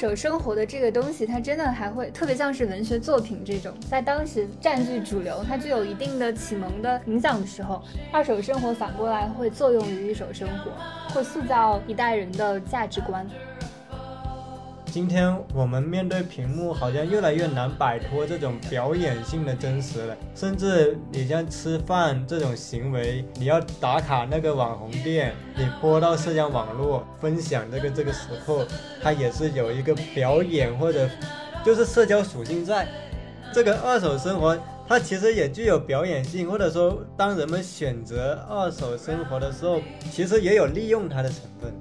手生活的这个东西，它真的还会特别像是文学作品这种，在当时占据主流，它具有一定的启蒙的影响的时候，二手生活反过来会作用于一手生活，会塑造一代人的价值观。今天我们面对屏幕，好像越来越难摆脱这种表演性的真实了。甚至你像吃饭这种行为，你要打卡那个网红店，你播到社交网络分享这个这个时候，它也是有一个表演或者就是社交属性在。这个二手生活，它其实也具有表演性，或者说当人们选择二手生活的时候，其实也有利用它的成分。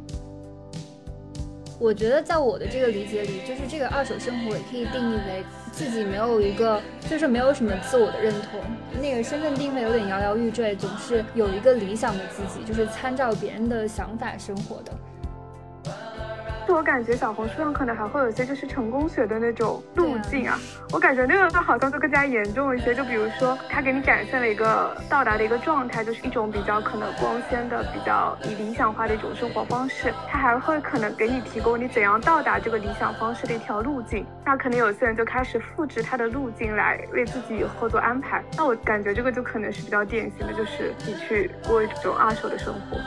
我觉得在我的这个理解里，就是这个二手生活也可以定义为自己没有一个，就是没有什么自我的认同，那个身份定位有点摇摇欲坠，总是有一个理想的自己，就是参照别人的想法生活的。我感觉小红书上可能还会有些就是成功学的那种路径啊，我感觉那个好像就更加严重一些。就比如说，他给你展现了一个到达的一个状态，就是一种比较可能光鲜的、比较以理想化的一种生活方式。他还会可能给你提供你怎样到达这个理想方式的一条路径。那可能有些人就开始复制他的路径来为自己以后做安排。那我感觉这个就可能是比较典型的，就是你去过一种二手的生活。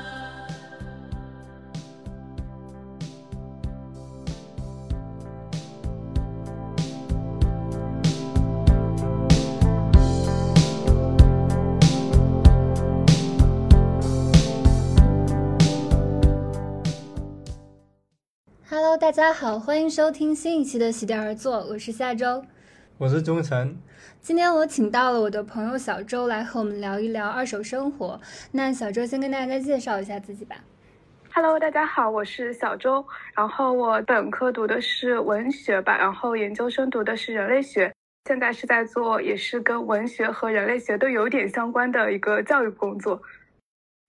大家好，欢迎收听新一期的席地而坐，我是夏周，我是钟晨。今天我请到了我的朋友小周来和我们聊一聊二手生活。那小周先跟大家介绍一下自己吧。Hello，大家好，我是小周。然后我本科读的是文学吧，然后研究生读的是人类学，现在是在做也是跟文学和人类学都有点相关的一个教育工作。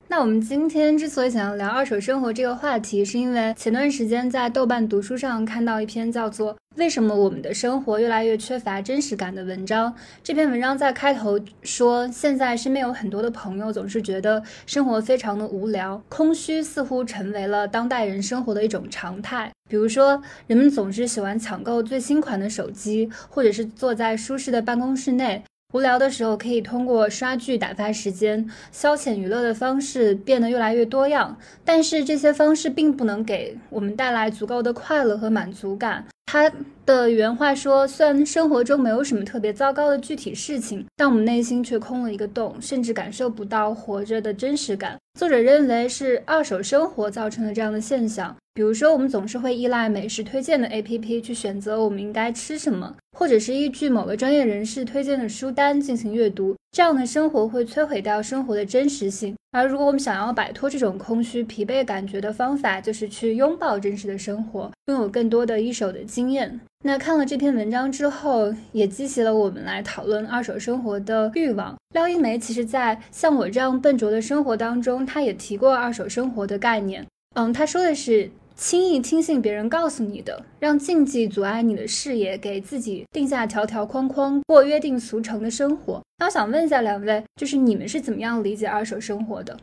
那我们今天之所以想要聊二手生活这个话题，是因为前段时间在豆瓣读书上看到一篇叫做《为什么我们的生活越来越缺乏真实感》的文章。这篇文章在开头说，现在身边有很多的朋友总是觉得生活非常的无聊，空虚似乎成为了当代人生活的一种常态。比如说，人们总是喜欢抢购最新款的手机，或者是坐在舒适的办公室内。无聊的时候可以通过刷剧打发时间，消遣娱乐的方式变得越来越多样，但是这些方式并不能给我们带来足够的快乐和满足感。他的原话说：“虽然生活中没有什么特别糟糕的具体事情，但我们内心却空了一个洞，甚至感受不到活着的真实感。”作者认为是二手生活造成的这样的现象。比如说，我们总是会依赖美食推荐的 APP 去选择我们应该吃什么，或者是依据某个专业人士推荐的书单进行阅读。这样的生活会摧毁掉生活的真实性。而如果我们想要摆脱这种空虚、疲惫感觉的方法，就是去拥抱真实的生活，拥有更多的一手的经验。那看了这篇文章之后，也激起了我们来讨论二手生活的欲望。廖一梅其实，在像我这样笨拙的生活当中，她也提过二手生活的概念。嗯，她说的是。轻易听信别人告诉你的，让禁忌阻碍你的视野，给自己定下条条框框，过约定俗成的生活。那我想问一下两位，就是你们是怎么样理解二手生活的？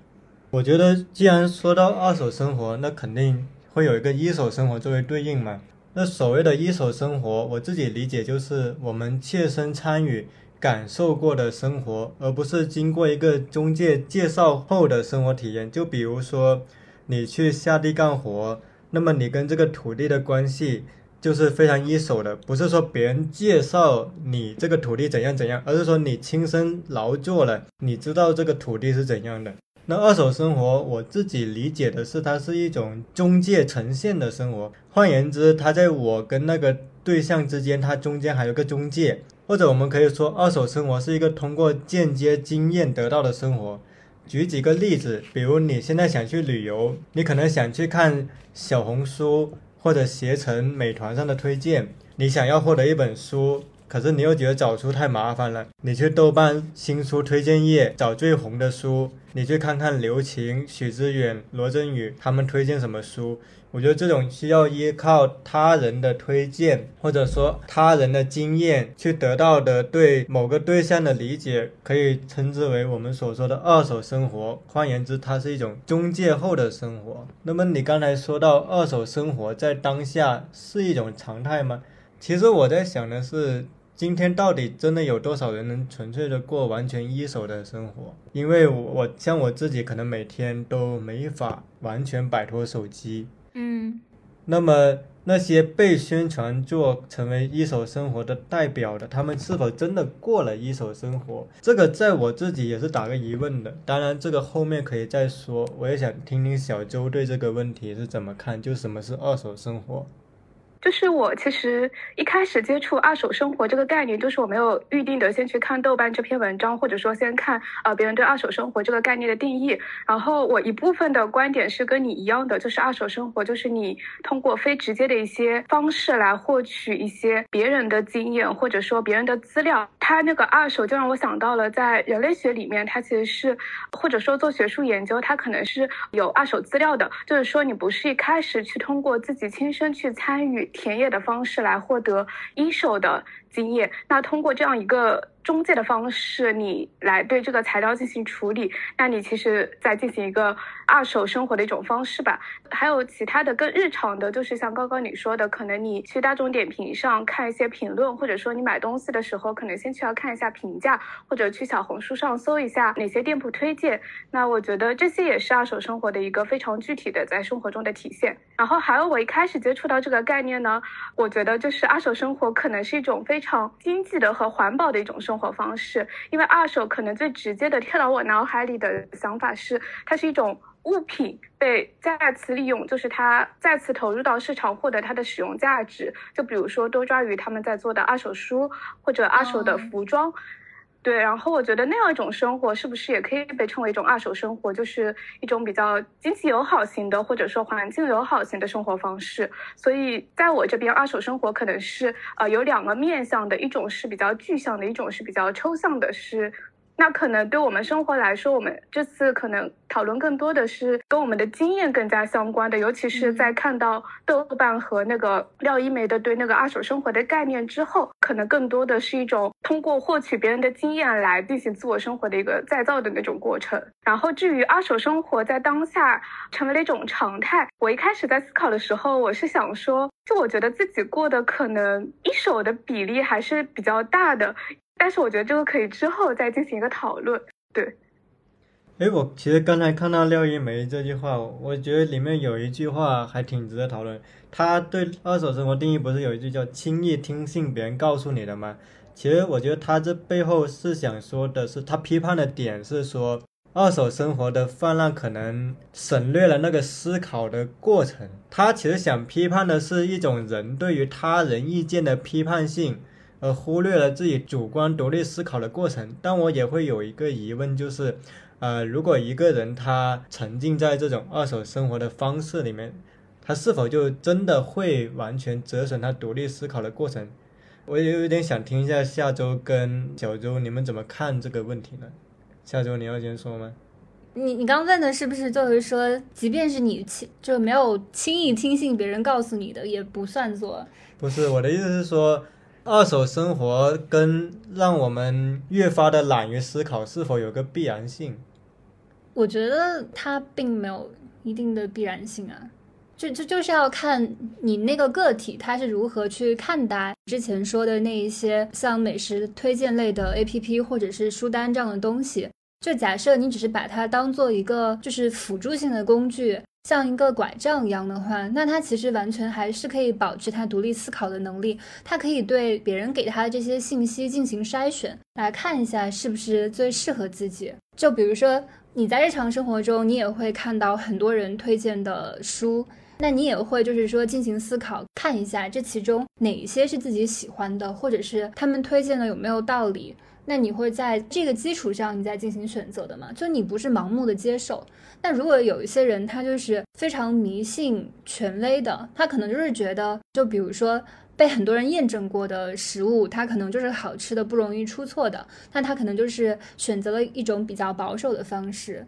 我觉得，既然说到二手生活，那肯定会有一个一手生活作为对应嘛。那所谓的一手生活，我自己理解就是我们切身参与、感受过的生活，而不是经过一个中介介绍后的生活体验。就比如说，你去下地干活。那么你跟这个土地的关系就是非常一手的，不是说别人介绍你这个土地怎样怎样，而是说你亲身劳作了，你知道这个土地是怎样的。那二手生活，我自己理解的是，它是一种中介呈现的生活。换言之，它在我跟那个对象之间，它中间还有个中介，或者我们可以说，二手生活是一个通过间接经验得到的生活。举几个例子，比如你现在想去旅游，你可能想去看小红书或者携程、美团上的推荐，你想要获得一本书，可是你又觉得找书太麻烦了，你去豆瓣新书推荐页找最红的书，你去看看刘擎、许知远、罗振宇他们推荐什么书。我觉得这种需要依靠他人的推荐，或者说他人的经验去得到的对某个对象的理解，可以称之为我们所说的二手生活。换言之，它是一种中介后的生活。那么你刚才说到二手生活在当下是一种常态吗？其实我在想的是，今天到底真的有多少人能纯粹的过完全一手的生活？因为我像我自己，可能每天都没法完全摆脱手机。嗯，那么那些被宣传做成为一手生活的代表的，他们是否真的过了一手生活？这个在我自己也是打个疑问的。当然，这个后面可以再说。我也想听听小周对这个问题是怎么看，就什么是二手生活。就是我其实一开始接触二手生活这个概念，就是我没有预定的先去看豆瓣这篇文章，或者说先看呃别人对二手生活这个概念的定义。然后我一部分的观点是跟你一样的，就是二手生活就是你通过非直接的一些方式来获取一些别人的经验，或者说别人的资料。它那个二手就让我想到了在人类学里面，它其实是或者说做学术研究，它可能是有二手资料的，就是说你不是一开始去通过自己亲身去参与。田野的方式来获得一手的经验，那通过这样一个。中介的方式，你来对这个材料进行处理，那你其实在进行一个二手生活的一种方式吧。还有其他的更日常的，就是像刚刚你说的，可能你去大众点评上看一些评论，或者说你买东西的时候，可能先去要看一下评价，或者去小红书上搜一下哪些店铺推荐。那我觉得这些也是二手生活的一个非常具体的在生活中的体现。然后还有我一开始接触到这个概念呢，我觉得就是二手生活可能是一种非常经济的和环保的一种生。活活方式，因为二手可能最直接的跳到我脑海里的想法是，它是一种物品被再次利用，就是它再次投入到市场获得它的使用价值。就比如说多抓鱼他们在做的二手书或者二手的服装。对，然后我觉得那样一种生活是不是也可以被称为一种二手生活，就是一种比较经济友好型的，或者说环境友好型的生活方式。所以在我这边，二手生活可能是呃有两个面向的，一种是比较具象的，一种是比较抽象的，是。那可能对我们生活来说，我们这次可能讨论更多的是跟我们的经验更加相关的，尤其是在看到豆瓣和那个廖一梅的对那个二手生活的概念之后，可能更多的是一种通过获取别人的经验来进行自我生活的一个再造的那种过程。然后至于二手生活在当下成为了一种常态，我一开始在思考的时候，我是想说，就我觉得自己过的可能一手的比例还是比较大的。但是我觉得这个可以之后再进行一个讨论。对，哎，我其实刚才看到廖一梅这句话，我觉得里面有一句话还挺值得讨论。他对二手生活定义不是有一句叫“轻易听信别人告诉你的”吗？其实我觉得他这背后是想说的是，他批判的点是说，二手生活的泛滥可能省略了那个思考的过程。他其实想批判的是一种人对于他人意见的批判性。而忽略了自己主观独立思考的过程，但我也会有一个疑问，就是，呃，如果一个人他沉浸在这种二手生活的方式里面，他是否就真的会完全折损他独立思考的过程？我也有点想听一下下周跟小周你们怎么看这个问题呢？下周你要先说吗？你你刚问的是不是就是说，即便是你轻就没有轻易听信别人告诉你的，也不算做？不是，我的意思是说。二手生活跟让我们越发的懒于思考是否有个必然性？我觉得它并没有一定的必然性啊，就就就是要看你那个个体他是如何去看待之前说的那一些像美食推荐类的 APP 或者是书单这样的东西。就假设你只是把它当做一个就是辅助性的工具。像一个拐杖一样的话，那他其实完全还是可以保持他独立思考的能力。他可以对别人给他的这些信息进行筛选，来看一下是不是最适合自己。就比如说你在日常生活中，你也会看到很多人推荐的书，那你也会就是说进行思考，看一下这其中哪一些是自己喜欢的，或者是他们推荐的有没有道理。那你会在这个基础上，你再进行选择的嘛？就你不是盲目的接受。那如果有一些人，他就是非常迷信权威的，他可能就是觉得，就比如说被很多人验证过的食物，它可能就是好吃的，不容易出错的。那他可能就是选择了一种比较保守的方式，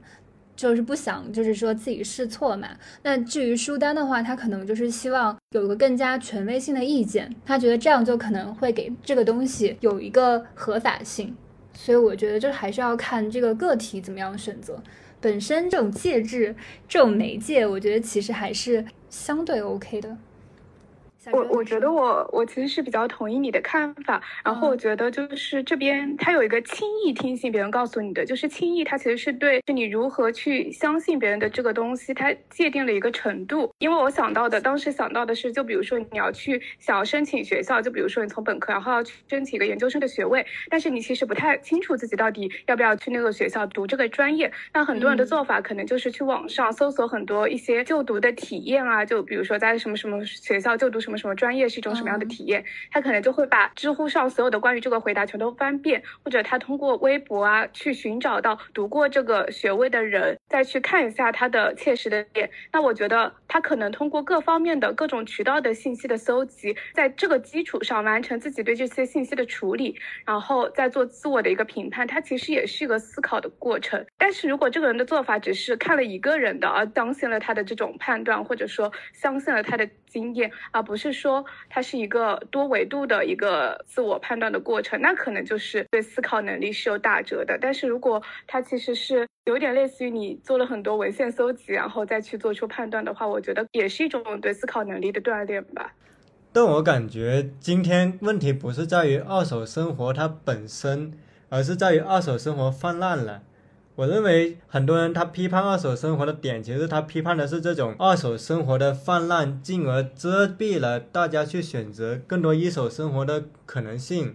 就是不想就是说自己试错嘛。那至于书单的话，他可能就是希望有个更加权威性的意见，他觉得这样就可能会给这个东西有一个合法性。所以我觉得就还是要看这个个体怎么样选择。本身这种介质、这种媒介，我觉得其实还是相对 OK 的。我我觉得我我其实是比较同意你的看法，然后我觉得就是这边它有一个轻易听信别人告诉你的，就是轻易它其实是对是你如何去相信别人的这个东西，它界定了一个程度。因为我想到的当时想到的是，就比如说你要去想要申请学校，就比如说你从本科然后要去申请一个研究生的学位，但是你其实不太清楚自己到底要不要去那个学校读这个专业。那很多人的做法可能就是去网上搜索很多一些就读的体验啊，就比如说在什么什么学校就读什么。什么什么专业是一种什么样的体验？他可能就会把知乎上所有的关于这个回答全都翻遍，或者他通过微博啊去寻找到读过这个学位的人，再去看一下他的切实的点。那我觉得他可能通过各方面的各种渠道的信息的搜集，在这个基础上完成自己对这些信息的处理，然后再做自我的一个评判。他其实也是一个思考的过程。但是如果这个人的做法只是看了一个人的，而相信了他的这种判断，或者说相信了他的经验，而不是。说它是一个多维度的一个自我判断的过程，那可能就是对思考能力是有打折的。但是如果它其实是有点类似于你做了很多文献搜集，然后再去做出判断的话，我觉得也是一种对思考能力的锻炼吧。但我感觉今天问题不是在于二手生活它本身，而是在于二手生活泛滥了。我认为很多人他批判二手生活的点，其实他批判的是这种二手生活的泛滥，进而遮蔽了大家去选择更多一手生活的可能性。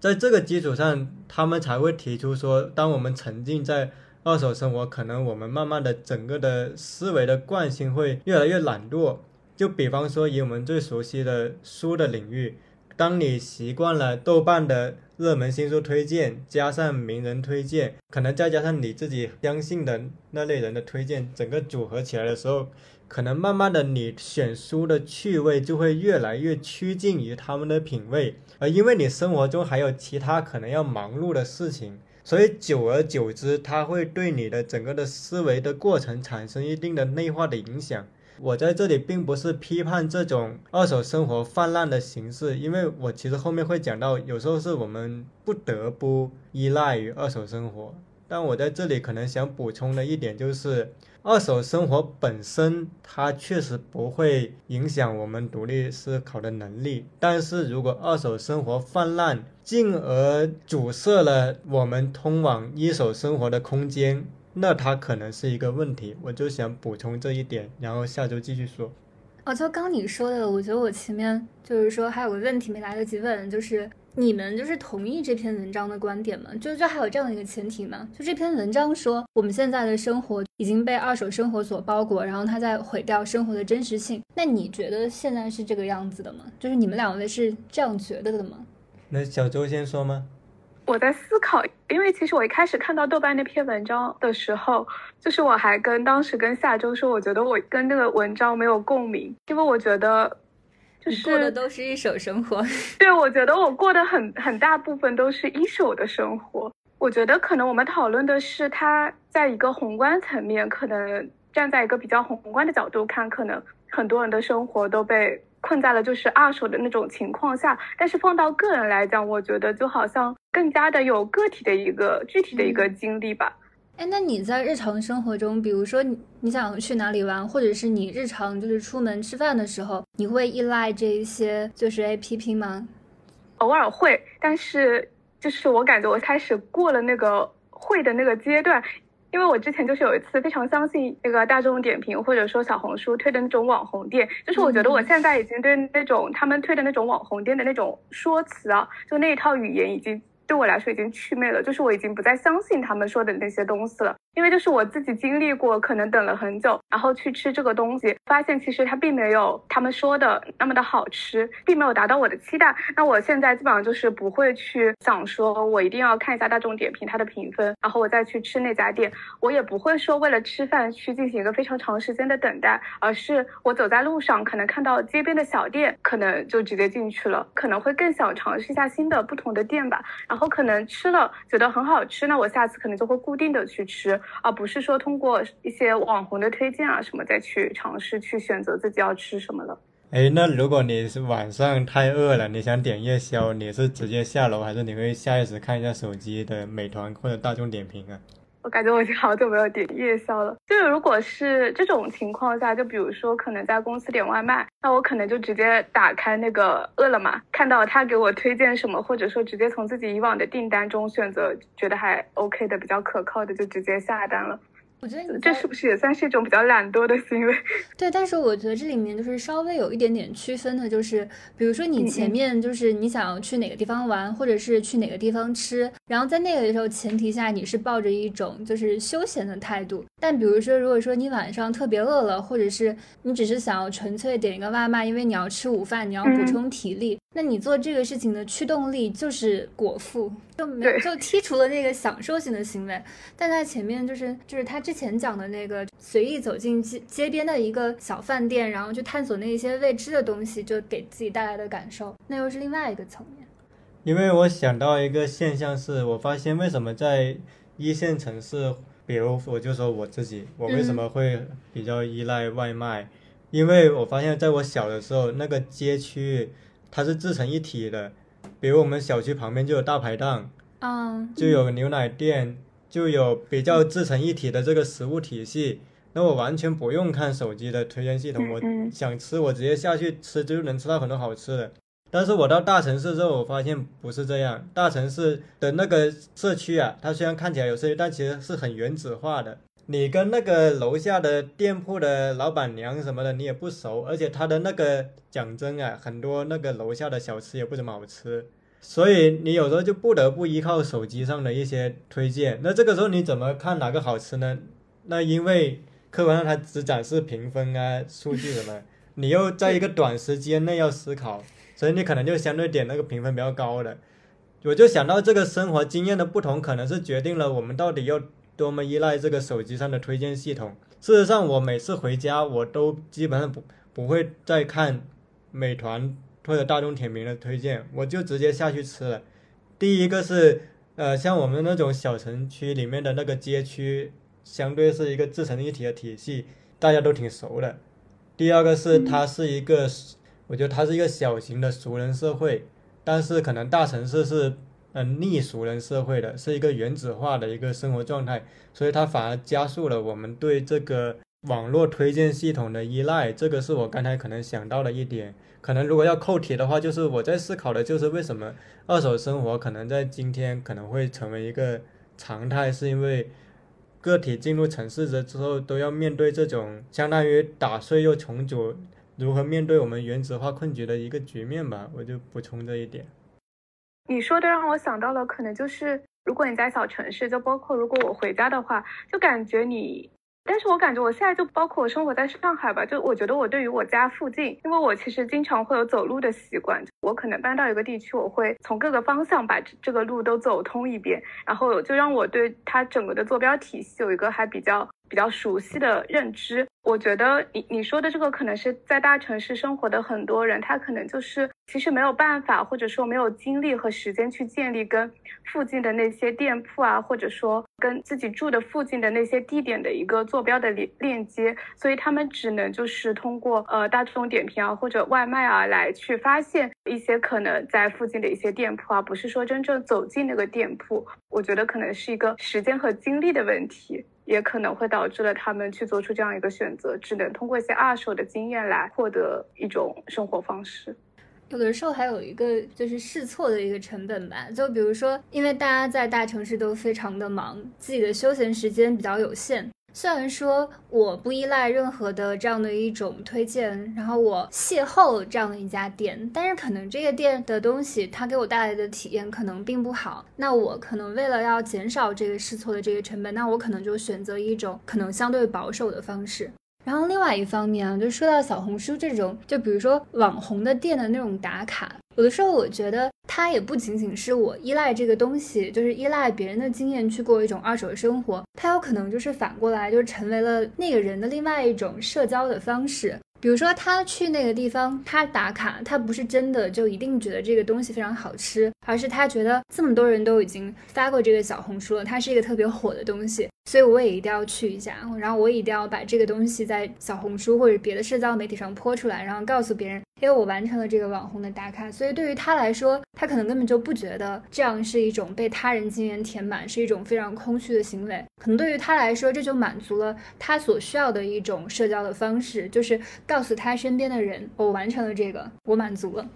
在这个基础上，他们才会提出说，当我们沉浸在二手生活，可能我们慢慢的整个的思维的惯性会越来越懒惰。就比方说，以我们最熟悉的书的领域。当你习惯了豆瓣的热门新书推荐，加上名人推荐，可能再加上你自己相信的那类人的推荐，整个组合起来的时候，可能慢慢的你选书的趣味就会越来越趋近于他们的品味，而因为你生活中还有其他可能要忙碌的事情，所以久而久之，它会对你的整个的思维的过程产生一定的内化的影响。我在这里并不是批判这种二手生活泛滥的形式，因为我其实后面会讲到，有时候是我们不得不依赖于二手生活。但我在这里可能想补充的一点就是，二手生活本身它确实不会影响我们独立思考的能力，但是如果二手生活泛滥，进而阻塞了我们通往一手生活的空间。那它可能是一个问题，我就想补充这一点，然后下周继续说。哦，就刚你说的，我觉得我前面就是说还有个问题没来得及问，就是你们就是同意这篇文章的观点吗？就就还有这样的一个前提吗？就这篇文章说我们现在的生活已经被二手生活所包裹，然后它在毁掉生活的真实性。那你觉得现在是这个样子的吗？就是你们两位是这样觉得的吗？那小周先说吗？我在思考，因为其实我一开始看到豆瓣那篇文章的时候，就是我还跟当时跟夏周说，我觉得我跟那个文章没有共鸣，因为我觉得，就是过的都是一手生活。对，我觉得我过的很很大部分都是一手的生活。我觉得可能我们讨论的是他在一个宏观层面，可能站在一个比较宏观的角度看，可能很多人的生活都被。困在了就是二手的那种情况下，但是放到个人来讲，我觉得就好像更加的有个体的一个具体的一个经历吧。哎，那你在日常生活中，比如说你你想去哪里玩，或者是你日常就是出门吃饭的时候，你会依赖这一些就是 A P P 吗？偶尔会，但是就是我感觉我开始过了那个会的那个阶段。因为我之前就是有一次非常相信那个大众点评或者说小红书推的那种网红店，就是我觉得我现在已经对那种他们推的那种网红店的那种说辞啊，就那一套语言已经对我来说已经祛魅了，就是我已经不再相信他们说的那些东西了。因为就是我自己经历过，可能等了很久，然后去吃这个东西，发现其实它并没有他们说的那么的好吃，并没有达到我的期待。那我现在基本上就是不会去想说，我一定要看一下大众点评它的评分，然后我再去吃那家店。我也不会说为了吃饭去进行一个非常长时间的等待，而是我走在路上，可能看到街边的小店，可能就直接进去了，可能会更想尝试一下新的不同的店吧。然后可能吃了觉得很好吃，那我下次可能就会固定的去吃。而不是说通过一些网红的推荐啊什么再去尝试去选择自己要吃什么了。哎，那如果你是晚上太饿了，你想点夜宵，你是直接下楼，还是你会下意识看一下手机的美团或者大众点评啊？我感觉我已经好久没有点夜宵了。就是如果是这种情况下，就比如说可能在公司点外卖，那我可能就直接打开那个饿了么，看到他给我推荐什么，或者说直接从自己以往的订单中选择觉得还 OK 的、比较可靠的，就直接下单了。我觉得你这是不是也算是一种比较懒惰的行为？对，但是我觉得这里面就是稍微有一点点区分的，就是比如说你前面就是你想要去哪个地方玩，或者是去哪个地方吃，然后在那个时候前提下你是抱着一种就是休闲的态度。但比如说，如果说你晚上特别饿了，或者是你只是想要纯粹点一个外卖，因为你要吃午饭，你要补充体力，那你做这个事情的驱动力就是果腹，就没就剔除了那个享受性的行为。但在前面就是就是他之前讲的那个随意走进街街边的一个小饭店，然后去探索那些未知的东西，就给自己带来的感受，那又是另外一个层面。因为我想到一个现象是，我发现为什么在一线城市。比如我就说我自己，我为什么会比较依赖外卖？因为我发现在我小的时候，那个街区它是自成一体的。比如我们小区旁边就有大排档，嗯，就有牛奶店，就有比较自成一体的这个食物体系。那我完全不用看手机的推荐系统，我想吃我直接下去吃就能吃到很多好吃的。但是我到大城市之后，我发现不是这样。大城市的那个社区啊，它虽然看起来有社区，但其实是很原子化的。你跟那个楼下的店铺的老板娘什么的，你也不熟，而且他的那个讲真啊，很多那个楼下的小吃也不怎么好吃。所以你有时候就不得不依靠手机上的一些推荐。那这个时候你怎么看哪个好吃呢？那因为客观上它只展示评分啊、数据什么，你又在一个短时间内要思考。所以你可能就相对点那个评分比较高的，我就想到这个生活经验的不同，可能是决定了我们到底要多么依赖这个手机上的推荐系统。事实上，我每次回家，我都基本上不不会再看美团或者大众点评的推荐，我就直接下去吃了。第一个是，呃，像我们那种小城区里面的那个街区，相对是一个自成一体的体系，大家都挺熟的。第二个是，它是一个。我觉得它是一个小型的熟人社会，但是可能大城市是嗯逆熟人社会的，是一个原子化的一个生活状态，所以它反而加速了我们对这个网络推荐系统的依赖。这个是我刚才可能想到的一点。可能如果要扣题的话，就是我在思考的就是为什么二手生活可能在今天可能会成为一个常态，是因为个体进入城市之后都要面对这种相当于打碎又重组。如何面对我们原子化困局的一个局面吧，我就补充这一点。你说的让我想到了，可能就是如果你在小城市，就包括如果我回家的话，就感觉你。但是我感觉我现在就包括我生活在上海吧，就我觉得我对于我家附近，因为我其实经常会有走路的习惯，我可能搬到一个地区，我会从各个方向把这个路都走通一遍，然后就让我对它整个的坐标体系有一个还比较。比较熟悉的认知，我觉得你你说的这个可能是在大城市生活的很多人，他可能就是其实没有办法，或者说没有精力和时间去建立跟附近的那些店铺啊，或者说跟自己住的附近的那些地点的一个坐标的链链接，所以他们只能就是通过呃大众点评啊或者外卖啊来去发现一些可能在附近的一些店铺啊，不是说真正走进那个店铺，我觉得可能是一个时间和精力的问题。也可能会导致了他们去做出这样一个选择，只能通过一些二手的经验来获得一种生活方式。有的时候还有一个就是试错的一个成本吧，就比如说，因为大家在大城市都非常的忙，自己的休闲时间比较有限。虽然说我不依赖任何的这样的一种推荐，然后我邂逅这样的一家店，但是可能这个店的东西它给我带来的体验可能并不好。那我可能为了要减少这个试错的这个成本，那我可能就选择一种可能相对保守的方式。然后另外一方面啊，就说到小红书这种，就比如说网红的店的那种打卡。有的时候，我觉得它也不仅仅是我依赖这个东西，就是依赖别人的经验去过一种二手生活，它有可能就是反过来，就成为了那个人的另外一种社交的方式。比如说，他去那个地方，他打卡，他不是真的就一定觉得这个东西非常好吃，而是他觉得这么多人都已经发过这个小红书了，它是一个特别火的东西。所以我也一定要去一下，然后我也一定要把这个东西在小红书或者别的社交媒体上泼出来，然后告诉别人，因为我完成了这个网红的打卡。所以对于他来说，他可能根本就不觉得这样是一种被他人经验填满，是一种非常空虚的行为。可能对于他来说，这就满足了他所需要的一种社交的方式，就是告诉他身边的人，我完成了这个，我满足了。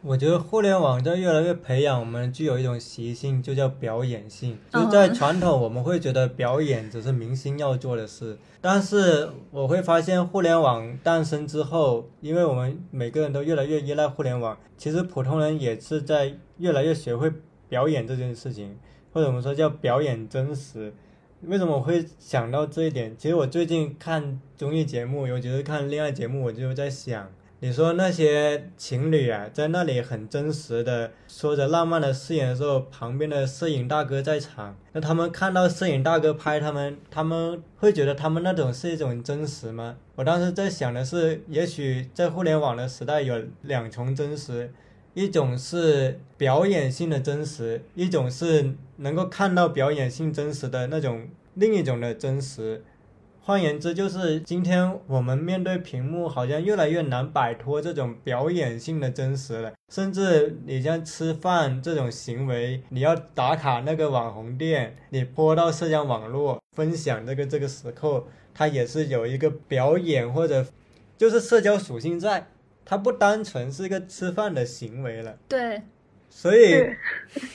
我觉得互联网在越来越培养我们具有一种习性，就叫表演性。就在传统，我们会觉得表演只是明星要做的事，但是我会发现，互联网诞生之后，因为我们每个人都越来越依赖互联网，其实普通人也是在越来越学会表演这件事情，或者我们说叫表演真实。为什么我会想到这一点？其实我最近看综艺节目，尤其是看恋爱节目，我就在想。你说那些情侣啊，在那里很真实的说着浪漫的誓言的时候，旁边的摄影大哥在场，那他们看到摄影大哥拍他们，他们会觉得他们那种是一种真实吗？我当时在想的是，也许在互联网的时代有两重真实，一种是表演性的真实，一种是能够看到表演性真实的那种另一种的真实。换言之，就是今天我们面对屏幕，好像越来越难摆脱这种表演性的真实了。甚至你像吃饭这种行为，你要打卡那个网红店，你播到社交网络分享这个这个时刻，它也是有一个表演或者就是社交属性在，它不单纯是一个吃饭的行为了。对，所以，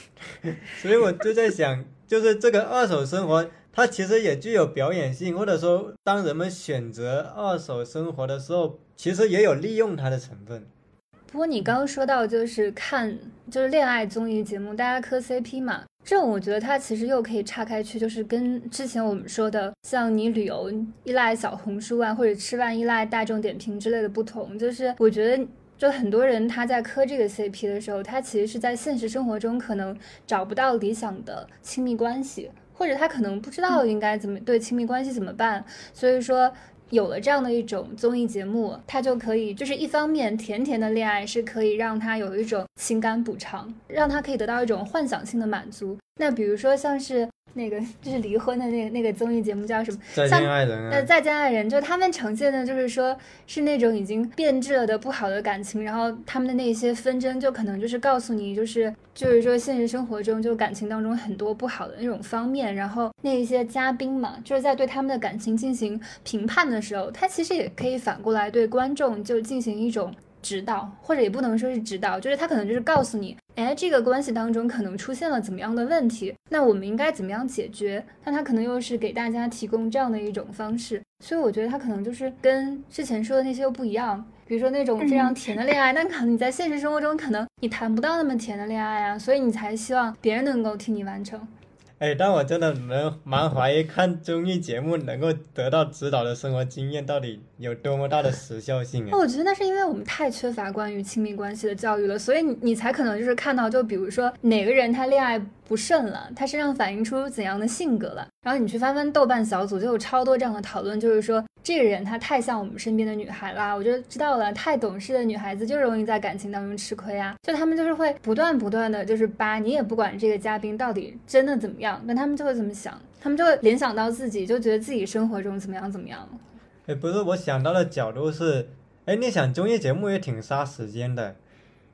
所以我就在想，就是这个二手生活。它其实也具有表演性，或者说，当人们选择二手生活的时候，其实也有利用它的成分。不过你刚刚说到，就是看就是恋爱综艺节目，大家磕 CP 嘛，这种我觉得它其实又可以岔开去，就是跟之前我们说的，像你旅游依赖小红书啊，或者吃饭依赖大众点评之类的不同，就是我觉得，就很多人他在磕这个 CP 的时候，他其实是在现实生活中可能找不到理想的亲密关系。或者他可能不知道应该怎么对亲密关系怎么办，所以说有了这样的一种综艺节目，他就可以就是一方面甜甜的恋爱是可以让他有一种情感补偿，让他可以得到一种幻想性的满足。那比如说像是。那个就是离婚的那个那个综艺节目叫什么？再见爱人。呃，再见爱人，就他们呈现的，就是说是那种已经变质了的不好的感情，然后他们的那些纷争，就可能就是告诉你，就是就是说现实生活中就感情当中很多不好的那种方面，然后那一些嘉宾嘛，就是在对他们的感情进行评判的时候，他其实也可以反过来对观众就进行一种。指导，或者也不能说是指导，就是他可能就是告诉你，哎，这个关系当中可能出现了怎么样的问题，那我们应该怎么样解决？那他可能又是给大家提供这样的一种方式，所以我觉得他可能就是跟之前说的那些又不一样。比如说那种非常甜的恋爱，但可能你在现实生活中可能你谈不到那么甜的恋爱啊，所以你才希望别人能够替你完成。哎，但我真的蛮蛮怀疑，看综艺节目能够得到指导的生活经验到底有多么大的时效性啊！我觉得那是因为我们太缺乏关于亲密关系的教育了，所以你你才可能就是看到，就比如说哪个人他恋爱。不顺了，他身上反映出怎样的性格了？然后你去翻翻豆瓣小组，就有超多这样的讨论，就是说这个人他太像我们身边的女孩啦，我就知道了，太懂事的女孩子就容易在感情当中吃亏啊。就他们就是会不断不断的就是扒，你也不管这个嘉宾到底真的怎么样，但他们就会怎么想，他们就会联想到自己，就觉得自己生活中怎么样怎么样。哎，不是，我想到的角度是，哎，你想综艺节目也挺杀时间的，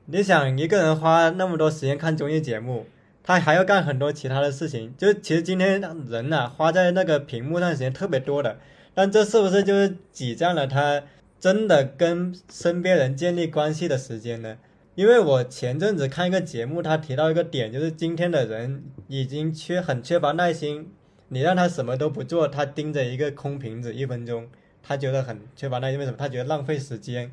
你想一个人花那么多时间看综艺节目。他还要干很多其他的事情，就其实今天人呐花在那个屏幕上时间特别多的，但这是不是就是挤占了他真的跟身边人建立关系的时间呢？因为我前阵子看一个节目，他提到一个点，就是今天的人已经缺很缺乏耐心，你让他什么都不做，他盯着一个空瓶子一分钟，他觉得很缺乏耐心。为什么？他觉得浪费时间。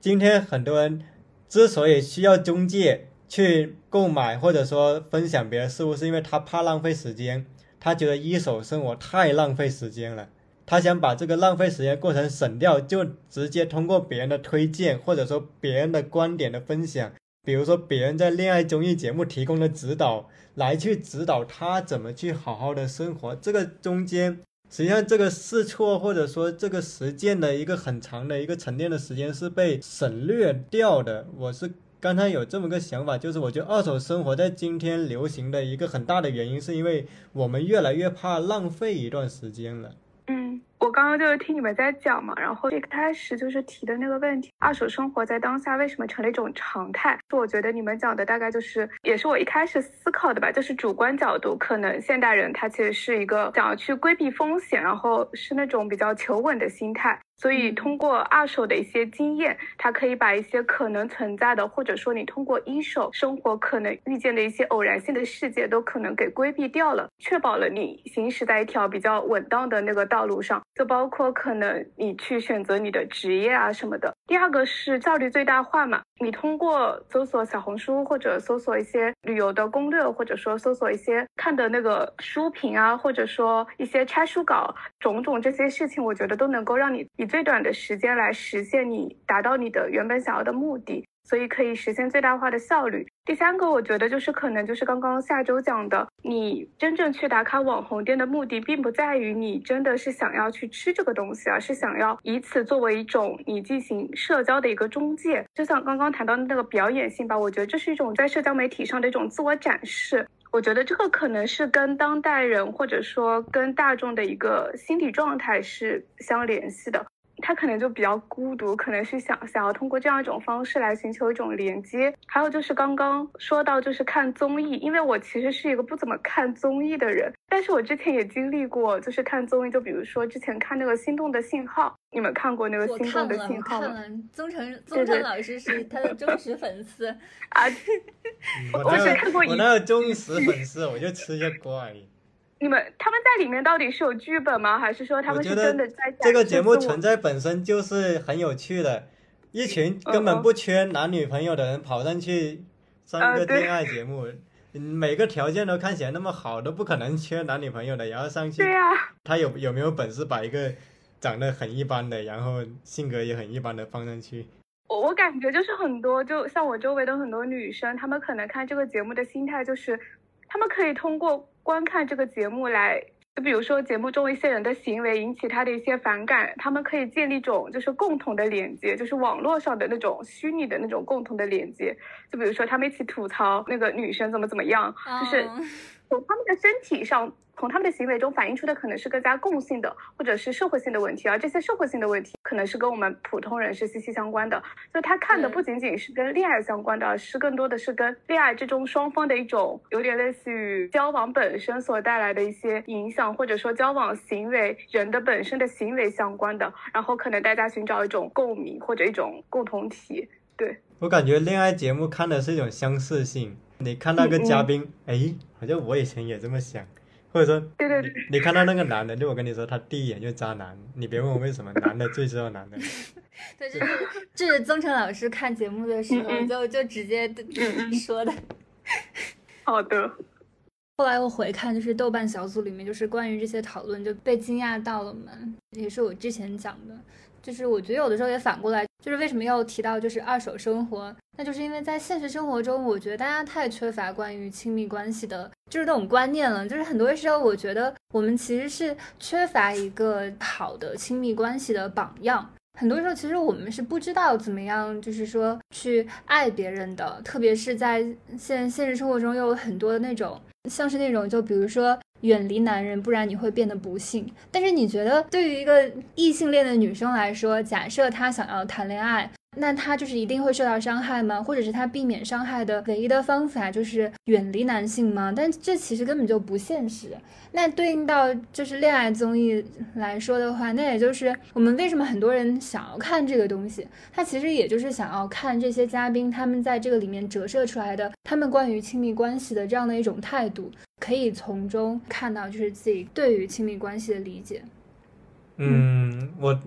今天很多人之所以需要中介去购买或者说分享别的事物，是因为他怕浪费时间，他觉得一手生活太浪费时间了。他想把这个浪费时间过程省掉，就直接通过别人的推荐，或者说别人的观点的分享，比如说别人在恋爱综艺节目提供的指导，来去指导他怎么去好好的生活。这个中间，实际上这个试错或者说这个实践的一个很长的一个沉淀的时间是被省略掉的。我是刚才有这么个想法，就是我觉得二手生活在今天流行的一个很大的原因，是因为我们越来越怕浪费一段时间了。嗯我刚刚就是听你们在讲嘛，然后一开始就是提的那个问题，二手生活在当下为什么成了一种常态？我觉得你们讲的大概就是，也是我一开始思考的吧，就是主观角度，可能现代人他其实是一个想要去规避风险，然后是那种比较求稳的心态。所以，通过二手的一些经验，它可以把一些可能存在的，或者说你通过一手生活可能遇见的一些偶然性的事件，都可能给规避掉了，确保了你行驶在一条比较稳当的那个道路上。就包括可能你去选择你的职业啊什么的。第二个是效率最大化嘛，你通过搜索小红书或者搜索一些旅游的攻略，或者说搜索一些看的那个书评啊，或者说一些拆书稿，种种这些事情，我觉得都能够让你。以最短的时间来实现你达到你的原本想要的目的，所以可以实现最大化的效率。第三个，我觉得就是可能就是刚刚下周讲的，你真正去打卡网红店的目的，并不在于你真的是想要去吃这个东西，而是想要以此作为一种你进行社交的一个中介。就像刚刚谈到的那个表演性吧，我觉得这是一种在社交媒体上的一种自我展示。我觉得这个可能是跟当代人或者说跟大众的一个心理状态是相联系的。他可能就比较孤独，可能是想想要通过这样一种方式来寻求一种连接。还有就是刚刚说到，就是看综艺，因为我其实是一个不怎么看综艺的人，但是我之前也经历过，就是看综艺，就比如说之前看那个《心动的信号》，你们看过那个《心动的信号》吗？看了，宗成宗成老师是他的忠实粉丝啊。我是看过，我那有忠实粉丝，我就吃一下锅而已。你们他们在里面到底是有剧本吗？还是说他们是真的在？这个节目存在本身就是很有趣的，一群根本不缺男女朋友的人跑上去上一个恋爱节目，每个条件都看起来那么好，都不可能缺男女朋友的，然后上去，对呀，他有有没有本事把一个长得很一般的，然后性格也很一般的放上去？我我感觉就是很多，就像我周围的很多女生，她们可能看这个节目的心态就是，她们可以通过。观看这个节目来，就比如说节目中一些人的行为引起他的一些反感，他们可以建立一种就是共同的连接，就是网络上的那种虚拟的那种共同的连接。就比如说他们一起吐槽那个女生怎么怎么样，就是从他们的身体上。从他们的行为中反映出的可能是更加共性的，或者是社会性的问题，而这些社会性的问题可能是跟我们普通人是息息相关的。就他看的不仅仅是跟恋爱相关的，而是更多的是跟恋爱之中双方的一种有点类似于交往本身所带来的一些影响，或者说交往行为人的本身的行为相关的。然后可能大家寻找一种共鸣或者一种共同体。对我感觉恋爱节目看的是一种相似性。你看那个嘉宾，哎，好像我以前也这么想。或者说，对对对，你看到那个男的，就我跟你说，他第一眼就渣男。你别问我为什么，男的最知道男的。对，这是这是曾诚老师看节目的时候就就直接说的。好的。后来我回看，就是豆瓣小组里面，就是关于这些讨论，就被惊讶到了嘛。也是我之前讲的。就是我觉得有的时候也反过来，就是为什么要提到就是二手生活，那就是因为在现实生活中，我觉得大家太缺乏关于亲密关系的，就是那种观念了。就是很多时候，我觉得我们其实是缺乏一个好的亲密关系的榜样。很多时候，其实我们是不知道怎么样，就是说去爱别人的，特别是在现现实生活中，又有很多那种像是那种，就比如说。远离男人，不然你会变得不幸。但是你觉得，对于一个异性恋的女生来说，假设她想要谈恋爱，那他就是一定会受到伤害吗？或者是他避免伤害的唯一的方法就是远离男性吗？但这其实根本就不现实。那对应到就是恋爱综艺来说的话，那也就是我们为什么很多人想要看这个东西？它其实也就是想要看这些嘉宾他们在这个里面折射出来的他们关于亲密关系的这样的一种态度。可以从中看到就是自己对于亲密关系的理解。嗯，我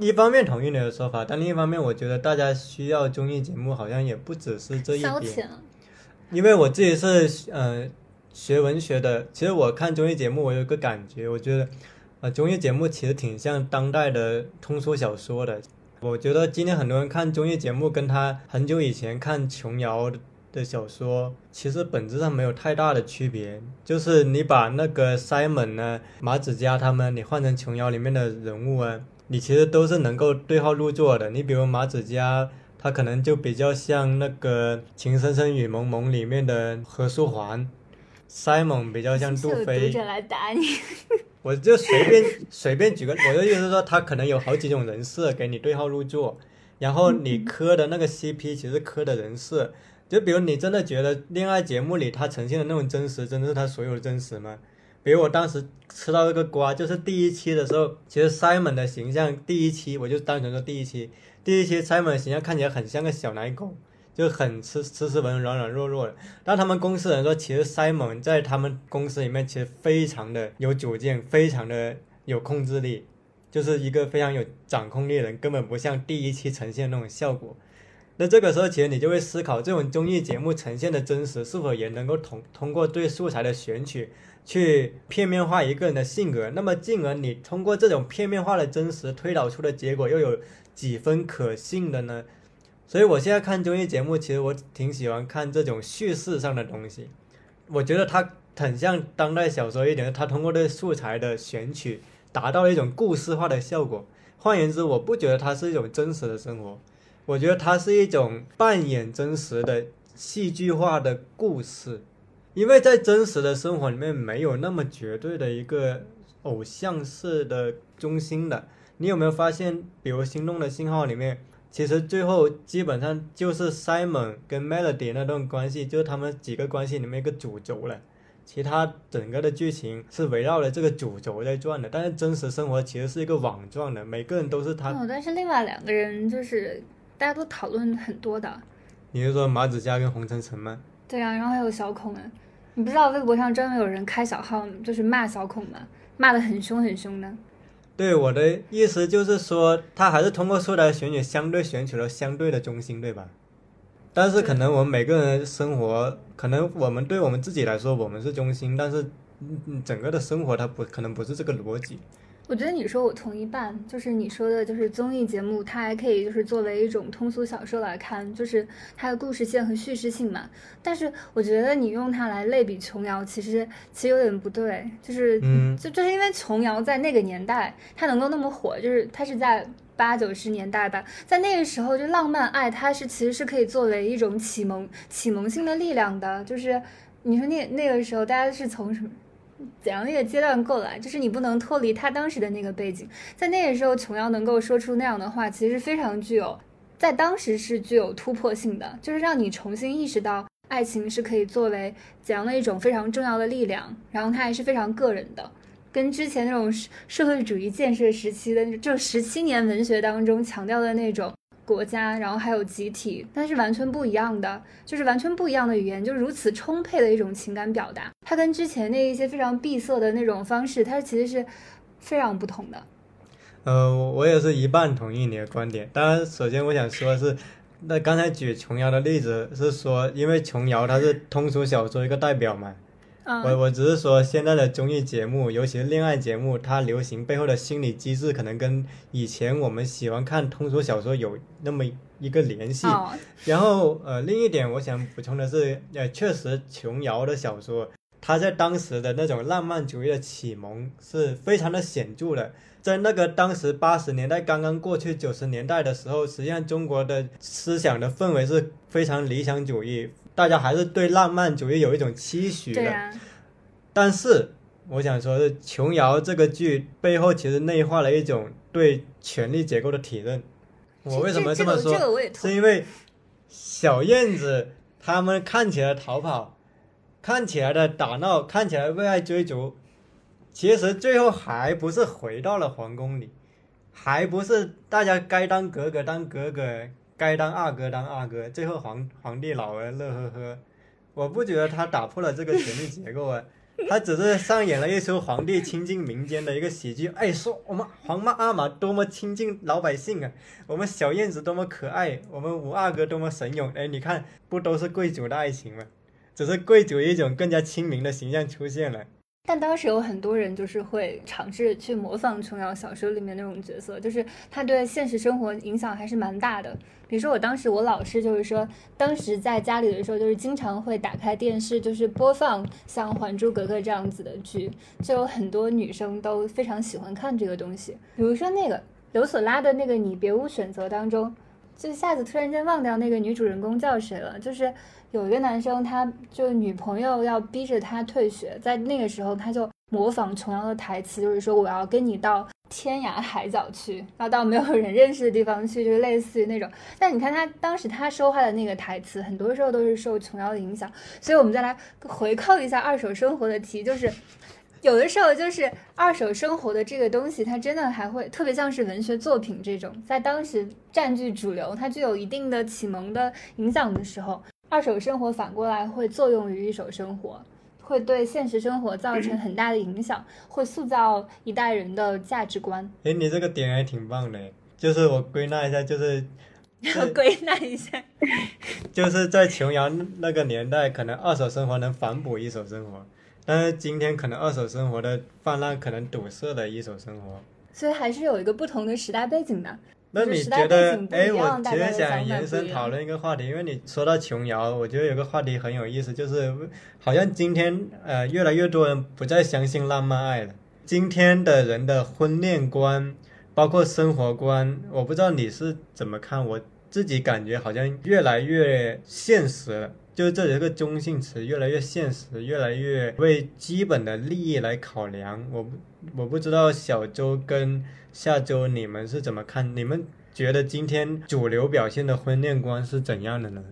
一方面同意你的说法，但另一方面，我觉得大家需要综艺节目，好像也不只是这一点。因为我自己是呃学文学的，其实我看综艺节目，我有一个感觉，我觉得呃综艺节目其实挺像当代的通俗小说的。我觉得今天很多人看综艺节目，跟他很久以前看琼瑶的小说，其实本质上没有太大的区别。就是你把那个 Simon 呢、马子佳他们，你换成琼瑶里面的人物啊，你其实都是能够对号入座的。你比如马子佳，他可能就比较像那个《情深深雨蒙蒙》里面的何书桓，Simon 比较像杜飞读。者来打你。我就随便随便举个，我的意思是说，他可能有好几种人设给你对号入座，然后你磕的那个 CP 其实磕的人设，就比如你真的觉得恋爱节目里他呈现的那种真实，真的是他所有的真实吗？比如我当时吃到这个瓜，就是第一期的时候，其实 Simon 的形象，第一期我就单纯说第一期，第一期 Simon 的形象看起来很像个小奶狗，就很吃吃斯文、软软弱弱的。但他们公司人说，其实 Simon 在他们公司里面其实非常的有主见，非常的有控制力，就是一个非常有掌控力的人，根本不像第一期呈现那种效果。那这个时候，其实你就会思考，这种综艺节目呈现的真实，是否也能够通通过对素材的选取，去片面化一个人的性格？那么，进而你通过这种片面化的真实推导出的结果，又有几分可信的呢？所以我现在看综艺节目，其实我挺喜欢看这种叙事上的东西。我觉得它很像当代小说一点，它通过对素材的选取，达到一种故事化的效果。换言之，我不觉得它是一种真实的生活，我觉得它是一种扮演真实的戏剧化的故事。因为在真实的生活里面，没有那么绝对的一个偶像式的中心的。你有没有发现，比如《心动的信号》里面，其实最后基本上就是 Simon 跟 Melody 那段关系，就是他们几个关系里面一个主轴了。其他整个的剧情是围绕着这个主轴在转的，但是真实生活其实是一个网状的，每个人都是他。哦，但是另外两个人就是大家都讨论很多的。你是说马子佳跟洪晨晨吗？对啊，然后还有小孔啊，你不知道微博上专门有人开小号，就是骂小孔吗？骂的很凶很凶的。对，我的意思就是说，他还是通过素材选取，相对选取了相对的中心，对吧？但是可能我们每个人的生活，可能我们对我们自己来说，我们是中心，但是嗯嗯整个的生活它不可能不是这个逻辑。我觉得你说我同一半，就是你说的，就是综艺节目，它还可以就是作为一种通俗小说来看，就是它的故事线和叙事性嘛。但是我觉得你用它来类比琼瑶，其实其实有点不对，就是嗯就就是因为琼瑶在那个年代，它能够那么火，就是它是在八九十年代吧，在那个时候，就浪漫爱，它是其实是可以作为一种启蒙启蒙性的力量的。就是你说那那个时候，大家是从什么怎样一个阶段过来？就是你不能脱离他当时的那个背景，在那个时候，琼瑶能够说出那样的话，其实非常具有在当时是具有突破性的，就是让你重新意识到爱情是可以作为怎样的一种非常重要的力量，然后它还是非常个人的。跟之前那种社社会主义建设时期的这十七年文学当中强调的那种国家，然后还有集体，但是完全不一样的，就是完全不一样的语言，就如此充沛的一种情感表达，它跟之前那一些非常闭塞的那种方式，它其实是非常不同的。呃，我也是一半同意你的观点。当然，首先我想说的是，那刚才举琼瑶的例子是说，因为琼瑶它是通俗小说一个代表嘛。嗯，我我只是说，现在的综艺节目，尤其是恋爱节目，它流行背后的心理机制，可能跟以前我们喜欢看通俗小说有那么一个联系。哦，然后呃，另一点我想补充的是，呃，确实琼瑶的小说，它在当时的那种浪漫主义的启蒙是非常的显著的。在那个当时八十年代刚刚过去九十年代的时候，实际上中国的思想的氛围是非常理想主义，大家还是对浪漫主义有一种期许的。啊，但是我想说的是，琼瑶这个剧背后其实内化了一种对权力结构的体认。我为什么这么说？是因为小燕子他们看起来逃跑，看起来的打闹，看起来为爱追逐，其实最后还不是回到了皇宫里，还不是大家该当格格当格格，该当二哥当二哥，最后皇皇帝老了乐呵呵。我不觉得他打破了这个权力结构啊，他只是上演了一出皇帝亲近民间的一个喜剧。哎，说我们皇妈阿玛多么亲近老百姓啊，我们小燕子多么可爱，我们五阿哥多么神勇。哎，你看，不都是贵族的爱情吗？只是贵族一种更加亲民的形象出现了。但当时有很多人就是会尝试去模仿琼瑶小说里面那种角色，就是他对现实生活影响还是蛮大的。比如说我当时我老师就是说，当时在家里的时候就是经常会打开电视，就是播放像《还珠格格》这样子的剧，就有很多女生都非常喜欢看这个东西。比如说那个刘索拉的那个《你别无选择》当中，就一下子突然间忘掉那个女主人公叫谁了，就是。有一个男生，他就女朋友要逼着他退学，在那个时候，他就模仿琼瑶的台词，就是说我要跟你到天涯海角去，要到没有人认识的地方去，就是类似于那种。但你看他当时他说话的那个台词，很多时候都是受琼瑶的影响。所以我们再来回扣一下二手生活的题，就是有的时候就是二手生活的这个东西，它真的还会特别像是文学作品这种，在当时占据主流，它具有一定的启蒙的影响的时候。二手生活反过来会作用于一手生活，会对现实生活造成很大的影响，会塑造一代人的价值观。哎，你这个点还挺棒的，就是我归纳一下，就是 要归纳一下，就是在琼瑶那个年代，可能二手生活能反哺一手生活，但是今天可能二手生活的泛滥可能堵塞了一手生活，所以还是有一个不同的时代背景的。那你觉得？哎，我其实想延伸讨论一个话题，因为你说到琼瑶，我觉得有个话题很有意思，就是好像今天呃越来越多人不再相信浪漫爱了。今天的人的婚恋观，包括生活观，我不知道你是怎么看，我自己感觉好像越来越现实了。就这一个中性词，越来越现实，越来越为基本的利益来考量。我不我不知道小周跟下周你们是怎么看？你们觉得今天主流表现的婚恋观是怎样的呢？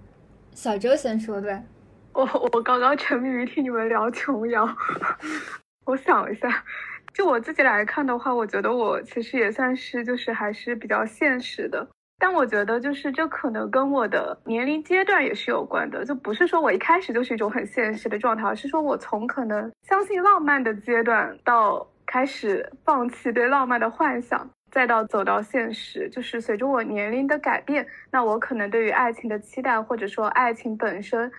小周先说呗。我我刚刚沉迷于听你们聊琼瑶，我想一下，就我自己来看的话，我觉得我其实也算是就是还是比较现实的。但我觉得，就是这可能跟我的年龄阶段也是有关的，就不是说我一开始就是一种很现实的状态，而是说我从可能相信浪漫的阶段，到开始放弃对浪漫的幻想，再到走到现实，就是随着我年龄的改变，那我可能对于爱情的期待，或者说爱情本身，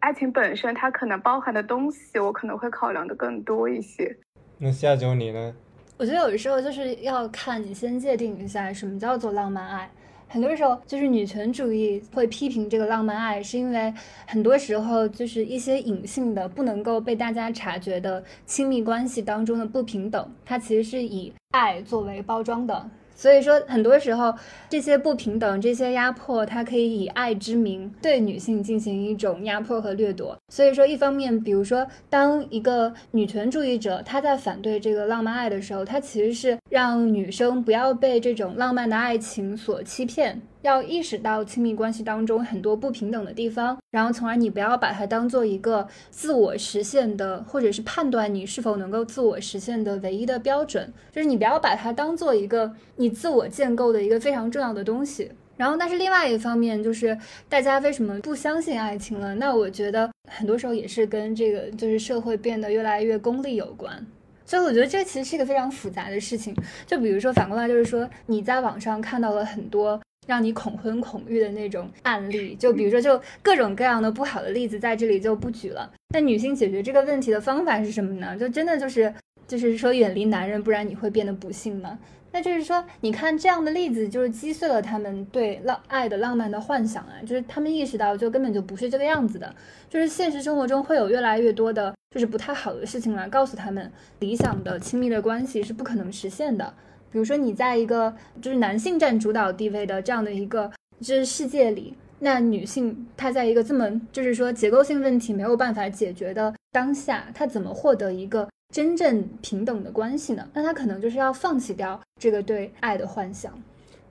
爱情本身它可能包含的东西，我可能会考量的更多一些。那下周你呢？我觉得有的时候就是要看你先界定一下什么叫做浪漫爱。很多时候，就是女权主义会批评这个浪漫爱，是因为很多时候就是一些隐性的、不能够被大家察觉的亲密关系当中的不平等，它其实是以爱作为包装的。所以说，很多时候这些不平等、这些压迫，它可以以爱之名对女性进行一种压迫和掠夺。所以说，一方面，比如说，当一个女权主义者她在反对这个浪漫爱的时候，她其实是让女生不要被这种浪漫的爱情所欺骗。要意识到亲密关系当中很多不平等的地方，然后从而你不要把它当做一个自我实现的，或者是判断你是否能够自我实现的唯一的标准，就是你不要把它当做一个你自我建构的一个非常重要的东西。然后，但是另外一方面就是大家为什么不相信爱情了？那我觉得很多时候也是跟这个就是社会变得越来越功利有关。所以我觉得这其实是一个非常复杂的事情。就比如说反过来就是说你在网上看到了很多。让你恐婚恐育的那种案例，就比如说，就各种各样的不好的例子，在这里就不举了。那女性解决这个问题的方法是什么呢？就真的就是，就是说远离男人，不然你会变得不幸吗？那就是说，你看这样的例子，就是击碎了他们对浪爱的浪漫的幻想啊，就是他们意识到，就根本就不是这个样子的，就是现实生活中会有越来越多的，就是不太好的事情来告诉他们，理想的亲密的关系是不可能实现的。比如说，你在一个就是男性占主导地位的这样的一个就是世界里，那女性她在一个这么就是说结构性问题没有办法解决的当下，她怎么获得一个真正平等的关系呢？那她可能就是要放弃掉这个对爱的幻想。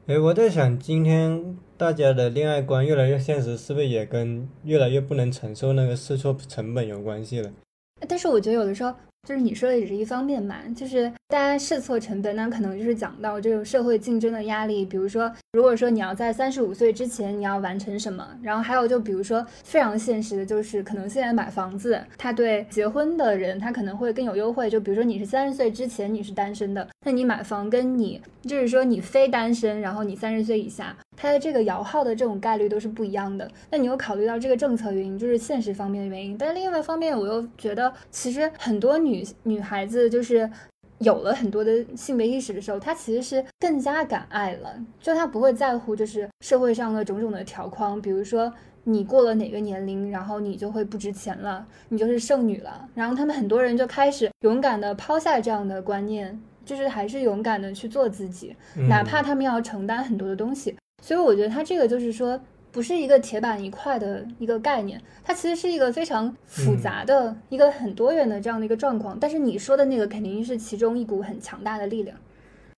哎，我在想，今天大家的恋爱观越来越现实，是不是也跟越来越不能承受那个试错成本有关系了？但是我觉得有的时候就是你说的只是一方面嘛，就是大家试错成本，那可能就是讲到这种社会竞争的压力。比如说，如果说你要在三十五岁之前你要完成什么，然后还有就比如说非常现实的，就是可能现在买房子，他对结婚的人他可能会更有优惠。就比如说你是三十岁之前你是单身的，那你买房跟你就是说你非单身，然后你三十岁以下，它的这个摇号的这种概率都是不一样的。那你又考虑到这个政策原因，就是现实方面的原因，但是另外一方面我又觉得其实很多女。女女孩子就是有了很多的性别意识的时候，她其实是更加敢爱了。就她不会在乎，就是社会上的种种的条框，比如说你过了哪个年龄，然后你就会不值钱了，你就是剩女了。然后他们很多人就开始勇敢的抛下这样的观念，就是还是勇敢的去做自己，哪怕他们要承担很多的东西。所以我觉得它这个就是说。不是一个铁板一块的一个概念，它其实是一个非常复杂的一个很多元的这样的一个状况。但是你说的那个肯定是其中一股很强大的力量。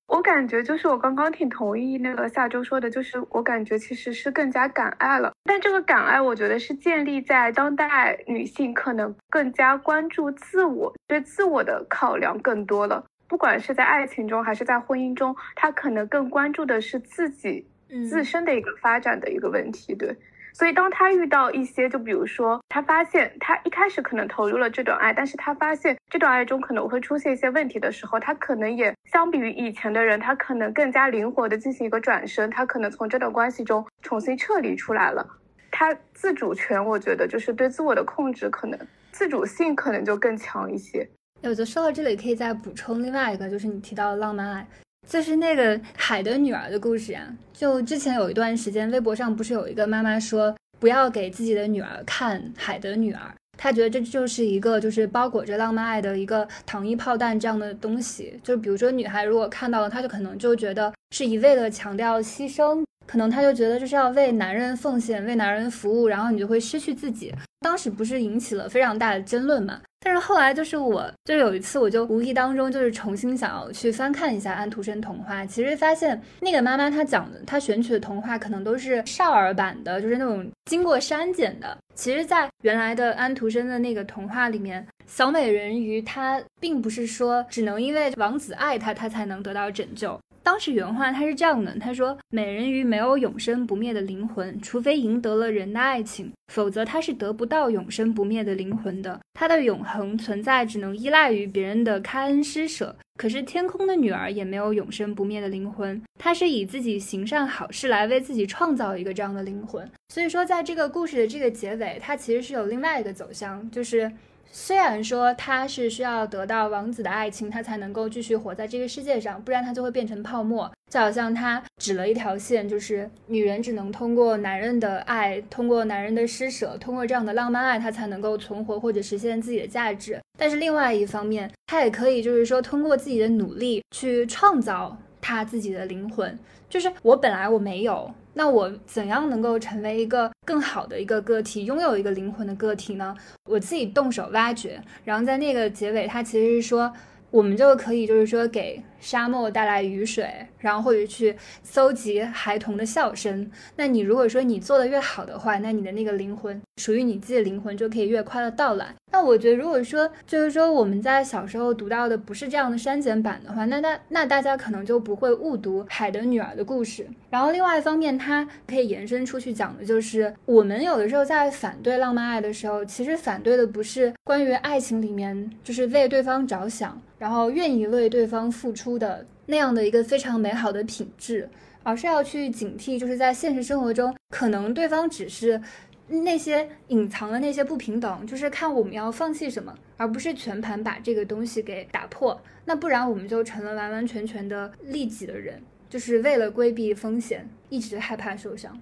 我感觉就是我刚刚挺同意那个下周说的，就是我感觉其实是更加敢爱了。但这个敢爱，我觉得是建立在当代女性可能更加关注自我，对自我的考量更多了。不管是在爱情中还是在婚姻中，她可能更关注的是自己。自身的一个发展的一个问题，对，所以当他遇到一些，就比如说他发现他一开始可能投入了这段爱，但是他发现这段爱中可能会出现一些问题的时候，他可能也相比于以前的人，他可能更加灵活的进行一个转身，他可能从这段关系中重新撤离出来了。他自主权，我觉得就是对自我的控制，可能自主性可能就更强一些。我觉得说到这里可以再补充另外一个，就是你提到的浪漫爱。就是那个海的女儿的故事啊，就之前有一段时间，微博上不是有一个妈妈说，不要给自己的女儿看海的女儿，她觉得这就是一个就是包裹着浪漫爱的一个糖衣炮弹这样的东西。就比如说女孩如果看到了，她就可能就觉得是一味的强调牺牲，可能她就觉得就是要为男人奉献，为男人服务，然后你就会失去自己。当时不是引起了非常大的争论嘛？但是后来就是我，就有一次我就无意当中就是重新想要去翻看一下安徒生童话，其实发现那个妈妈她讲的，她选取的童话可能都是少儿版的，就是那种经过删减的。其实，在原来的安徒生的那个童话里面，小美人鱼她并不是说只能因为王子爱她，她才能得到拯救。当时原话他是这样的，他说：“美人鱼没有永生不灭的灵魂，除非赢得了人的爱情，否则她是得不到永生不灭的灵魂的。她的永恒存在只能依赖于别人的开恩施舍。可是天空的女儿也没有永生不灭的灵魂，她是以自己行善好事来为自己创造一个这样的灵魂。所以说，在这个故事的这个结尾，它其实是有另外一个走向，就是。”虽然说他是需要得到王子的爱情，他才能够继续活在这个世界上，不然他就会变成泡沫。就好像他指了一条线，就是女人只能通过男人的爱，通过男人的施舍，通过这样的浪漫爱，她才能够存活或者实现自己的价值。但是另外一方面，她也可以就是说通过自己的努力去创造她自己的灵魂。就是我本来我没有，那我怎样能够成为一个更好的一个个体，拥有一个灵魂的个体呢？我自己动手挖掘，然后在那个结尾，他其实是说，我们就可以就是说给。沙漠带来雨水，然后或者去搜集孩童的笑声。那你如果说你做的越好的话，那你的那个灵魂属于你自己的灵魂就可以越快的到来。那我觉得，如果说就是说我们在小时候读到的不是这样的删减版的话，那那那大家可能就不会误读海的女儿的故事。然后另外一方面，它可以延伸出去讲的就是，我们有的时候在反对浪漫爱的时候，其实反对的不是关于爱情里面就是为对方着想。然后愿意为对方付出的那样的一个非常美好的品质，而是要去警惕，就是在现实生活中，可能对方只是那些隐藏的那些不平等，就是看我们要放弃什么，而不是全盘把这个东西给打破。那不然我们就成了完完全全的利己的人，就是为了规避风险，一直害怕受伤。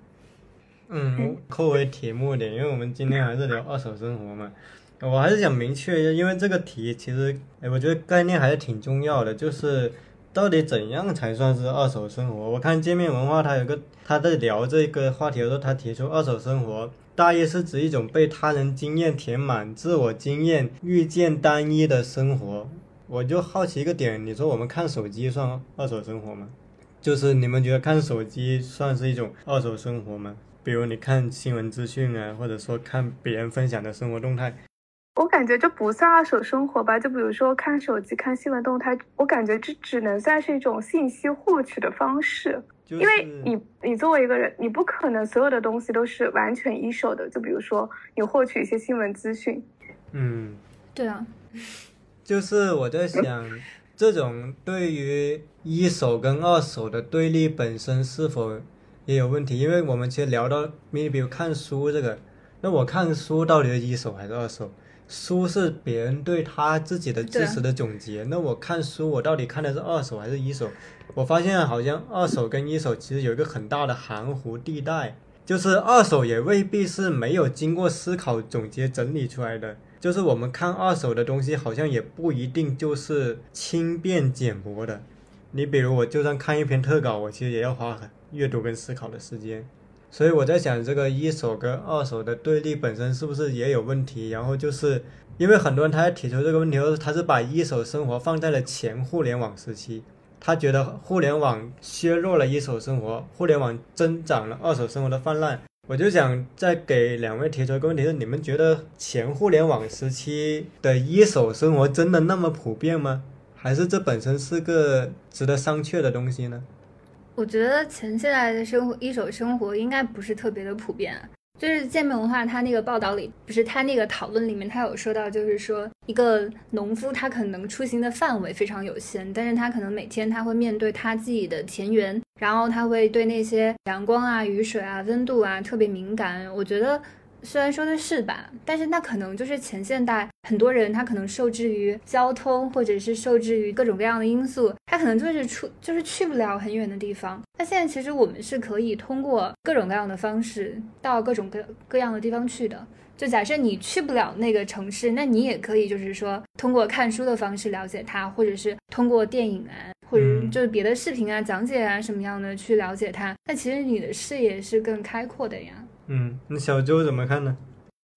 嗯，扣为题目点，因为我们今天还是聊二手生活嘛。我还是想明确一下，因为这个题其实，哎，我觉得概念还是挺重要的，就是到底怎样才算是二手生活？我看界面文化它有个他在聊这个话题的时候，他提出二手生活大意是指一种被他人经验填满、自我经验遇见单一的生活。我就好奇一个点，你说我们看手机算二手生活吗？就是你们觉得看手机算是一种二手生活吗？比如你看新闻资讯啊，或者说看别人分享的生活动态。我感觉这不算二手生活吧？就比如说看手机、看新闻动态，我感觉这只能算是一种信息获取的方式。因为你，你作为一个人，你不可能所有的东西都是完全一手的。就比如说你获取一些新闻资讯，嗯，对啊，就是我在想，这种对于一手跟二手的对立本身是否也有问题？因为我们其实聊到，你比如看书这个，那我看书到底是一手还是二手？书是别人对他自己的知识的总结，那我看书，我到底看的是二手还是一手？我发现好像二手跟一手其实有一个很大的含糊地带，就是二手也未必是没有经过思考、总结、整理出来的，就是我们看二手的东西，好像也不一定就是轻便简薄的。你比如，我就算看一篇特稿，我其实也要花阅读跟思考的时间。所以我在想，这个一手跟二手的对立本身是不是也有问题？然后就是因为很多人他在提出这个问题，是他是把一手生活放在了前互联网时期，他觉得互联网削弱了一手生活，互联网增长了二手生活的泛滥。我就想再给两位提出一个问题：是你们觉得前互联网时期的一手生活真的那么普遍吗？还是这本身是个值得商榷的东西呢？我觉得前现代的生活一手生活应该不是特别的普遍，就是界面文化，他那个报道里不是他那个讨论里面，他有说到，就是说一个农夫他可能出行的范围非常有限，但是他可能每天他会面对他自己的田园，然后他会对那些阳光啊、雨水啊、温度啊特别敏感。我觉得。虽然说的是吧，但是那可能就是前现代很多人他可能受制于交通，或者是受制于各种各样的因素，他可能就是出就是去不了很远的地方。那现在其实我们是可以通过各种各样的方式到各种各各样的地方去的。就假设你去不了那个城市，那你也可以就是说通过看书的方式了解它，或者是通过电影啊，或者就是别的视频啊讲解啊什么样的去了解它。那其实你的视野是更开阔的呀。嗯，那小周怎么看呢？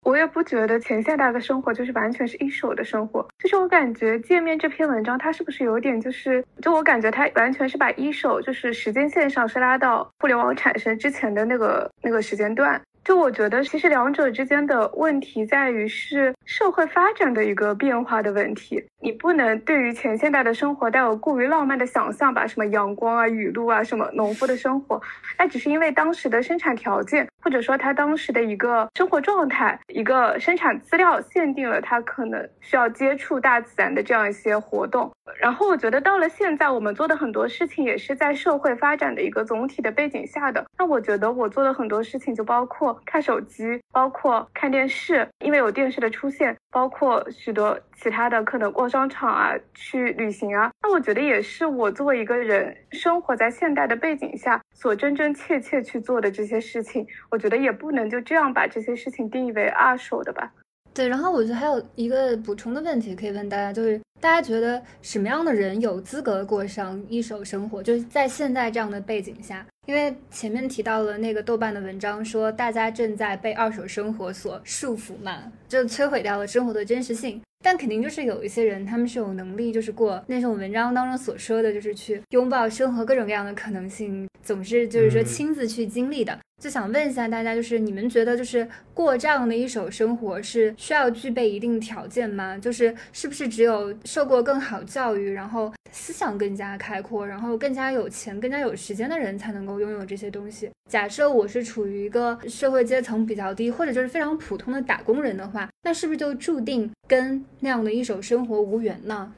我也不觉得前现代的生活就是完全是一手的生活，就是我感觉界面这篇文章它是不是有点就是，就我感觉它完全是把一手就是时间线上是拉到互联网产生之前的那个那个时间段。就我觉得，其实两者之间的问题在于是社会发展的一个变化的问题。你不能对于前现代的生活带有过于浪漫的想象吧？什么阳光啊、雨露啊，什么农夫的生活，那只是因为当时的生产条件，或者说他当时的一个生活状态、一个生产资料限定了他可能需要接触大自然的这样一些活动。然后我觉得到了现在，我们做的很多事情也是在社会发展的一个总体的背景下的。那我觉得我做的很多事情就包括。看手机，包括看电视，因为有电视的出现，包括许多其他的可能逛商场啊，去旅行啊。那我觉得也是我作为一个人生活在现代的背景下所真真切切去做的这些事情。我觉得也不能就这样把这些事情定义为二手的吧。对，然后我觉得还有一个补充的问题可以问大家，就是大家觉得什么样的人有资格过上一手生活？就是在现在这样的背景下。因为前面提到了那个豆瓣的文章，说大家正在被二手生活所束缚嘛，就摧毁掉了生活的真实性。但肯定就是有一些人，他们是有能力，就是过那种文章当中所说的就是去拥抱生活各种各样的可能性，总是就是说亲自去经历的。就想问一下大家，就是你们觉得，就是过这样的一手生活是需要具备一定条件吗？就是是不是只有受过更好教育，然后思想更加开阔，然后更加有钱、更加有时间的人才能够拥有这些东西？假设我是处于一个社会阶层比较低，或者就是非常普通的打工人的话，那是不是就注定跟那样的一手生活无缘呢？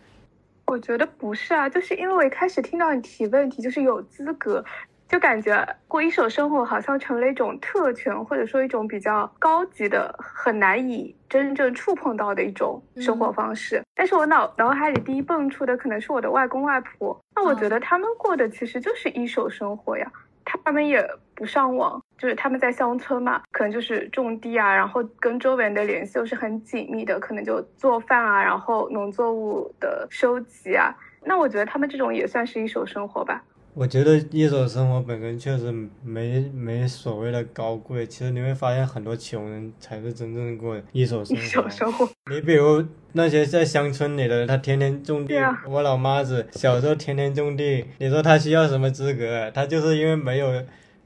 我觉得不是啊，就是因为我一开始听到你提问题，就是有资格。就感觉过一手生活好像成了一种特权，或者说一种比较高级的、很难以真正触碰到的一种生活方式。但是我脑脑海里第一蹦出的可能是我的外公外婆，那我觉得他们过的其实就是一手生活呀。他们也不上网，就是他们在乡村嘛，可能就是种地啊，然后跟周围人的联系又是很紧密的，可能就做饭啊，然后农作物的收集啊。那我觉得他们这种也算是一手生活吧。我觉得一手生活本身确实没没所谓的高贵，其实你会发现很多穷人才是真正过一手生活。一手生活。你比如那些在乡村里的，他天天种地。我老妈子小时候天天种地，你说他需要什么资格？他就是因为没有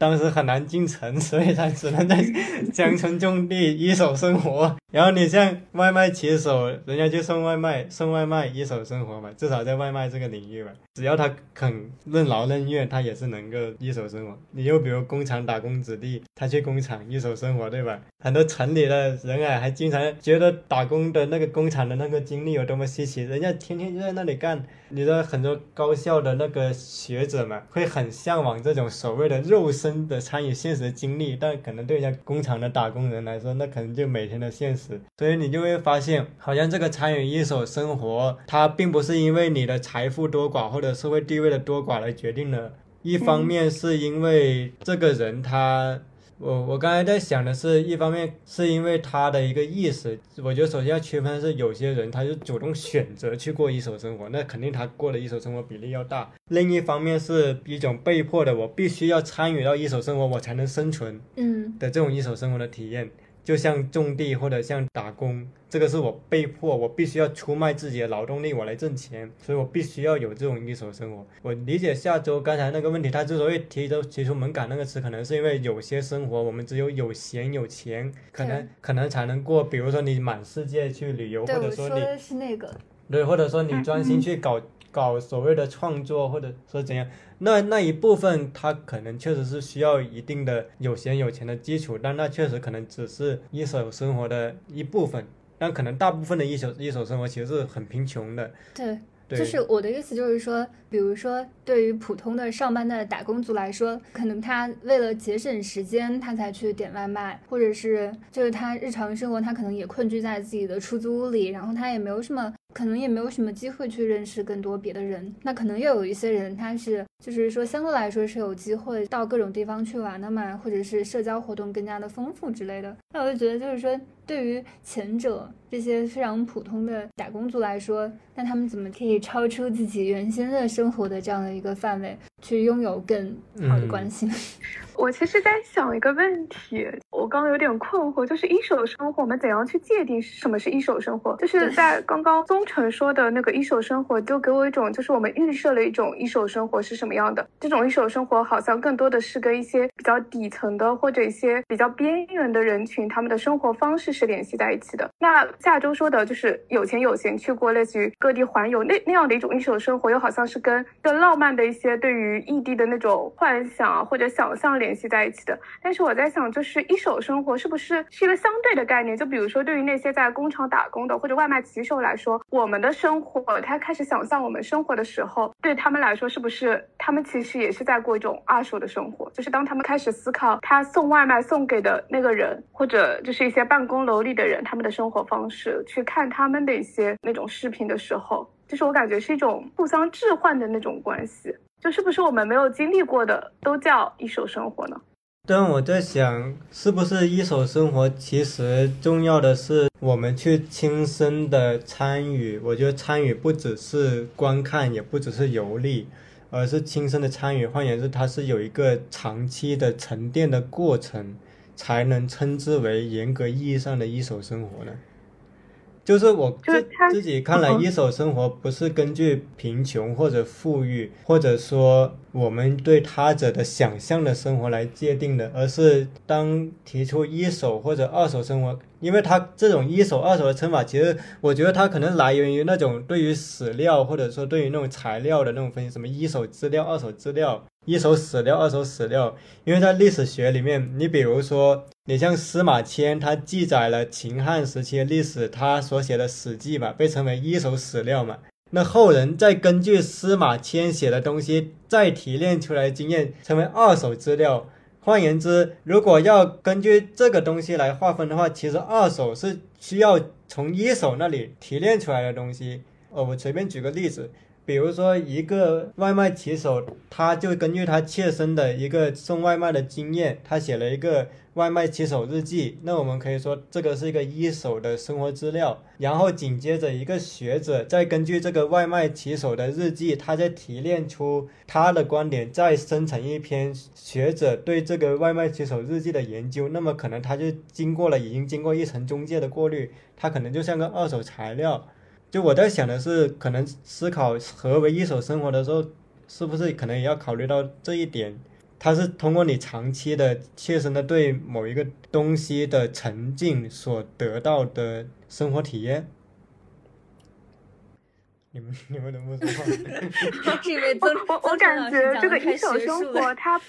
当时很难进城，所以他只能在乡村种地，一手生活。然后你像外卖骑手，人家就送外卖，送外卖一手生活嘛，至少在外卖这个领域吧，只要他肯任劳任怨，他也是能够一手生活。你又比如工厂打工子弟，他去工厂一手生活，对吧？很多城里的人啊，还经常觉得打工的那个工厂的那个经历有多么稀奇，人家天天就在那里干。你的很多高校的那个学者嘛，会很向往这种所谓的肉身的参与现实经历，但可能对人家工厂的打工人来说，那可能就每天的现实。所以你就会发现，好像这个参与一手生活，它并不是因为你的财富多寡或者社会地位的多寡来决定的，一方面是因为这个人他。我我刚才在想的是，一方面是因为他的一个意识，我觉得首先要区分是有些人他就主动选择去过一手生活，那肯定他过的一手生活比例要大。另一方面是一种被迫的，我必须要参与到一手生活，我才能生存，嗯的这种一手生活的体验。就像种地或者像打工，这个是我被迫，我必须要出卖自己的劳动力，我来挣钱，所以我必须要有这种一手生活。我理解下周刚才那个问题，他之所以提出提出门槛那个词，可能是因为有些生活我们只有有闲有钱，可能可能才能过。比如说你满世界去旅游，或者说你是那个，对，或者说你专心去搞搞所谓的创作，或者说怎样。那那一部分，他可能确实是需要一定的有闲有钱的基础，但那确实可能只是一手生活的一部分，但可能大部分的一手一手生活其实是很贫穷的。对，就是我的意思就是说，比如说对于普通的上班的打工族来说，可能他为了节省时间，他才去点外卖，或者是就是他日常生活他可能也困居在自己的出租屋里，然后他也没有什么。可能也没有什么机会去认识更多别的人，那可能又有一些人，他是就是说相对来说是有机会到各种地方去玩的嘛，或者是社交活动更加的丰富之类的。那我就觉得就是说，对于前者这些非常普通的打工族来说，那他们怎么可以超出自己原先的生活的这样的一个范围，去拥有更好的关系？我其实在想一个问题，我刚刚有点困惑，就是一手生活，我们怎样去界定什么是一手生活？就是在刚刚宗成说的那个一手生活，就给我一种，就是我们预设了一种一手生活是什么样的。这种一手生活好像更多的是跟一些比较底层的或者一些比较边缘的人群，他们的生活方式是联系在一起的。那下周说的就是有钱有闲去过类似于各地环游那那样的一种一手生活，又好像是跟更浪漫的一些对于异地的那种幻想或者想象联。联系在一起的，但是我在想，就是一手生活是不是是一个相对的概念？就比如说，对于那些在工厂打工的或者外卖骑手来说，我们的生活，他开始想象我们生活的时候，对他们来说，是不是他们其实也是在过一种二手的生活？就是当他们开始思考他送外卖送给的那个人，或者就是一些办公楼里的人，他们的生活方式，去看他们的一些那种视频的时候，就是我感觉是一种互相置换的那种关系。就是不是我们没有经历过的都叫一手生活呢？但我在想，是不是一手生活其实重要的是我们去亲身的参与？我觉得参与不只是观看，也不只是游历，而是亲身的参与。换言之，它是有一个长期的沉淀的过程，才能称之为严格意义上的一手生活呢？就是我自自己看来，一手生活不是根据贫穷或者富裕，或者说我们对他者的想象的生活来界定的，而是当提出一手或者二手生活，因为他这种一手、二手的称法，其实我觉得它可能来源于那种对于史料或者说对于那种材料的那种分析，什么一手资料、二手资料。一手史料，二手史料，因为在历史学里面，你比如说，你像司马迁，他记载了秦汉时期的历史，他所写的《史记》嘛，被称为一手史料嘛。那后人再根据司马迁写的东西，再提炼出来经验，成为二手资料。换言之，如果要根据这个东西来划分的话，其实二手是需要从一手那里提炼出来的东西。哦，我随便举个例子。比如说，一个外卖骑手，他就根据他切身的一个送外卖的经验，他写了一个外卖骑手日记。那我们可以说，这个是一个一手的生活资料。然后紧接着，一个学者再根据这个外卖骑手的日记，他再提炼出他的观点，再生成一篇学者对这个外卖骑手日记的研究。那么可能他就经过了，已经经过一层中介的过滤，他可能就像个二手材料。就我在想的是，可能思考何为一手生活的时候，是不是可能也要考虑到这一点？它是通过你长期的切身的对某一个东西的沉浸所得到的生活体验。你们你们能不说话？是因为曾我我感觉这个一手生活，它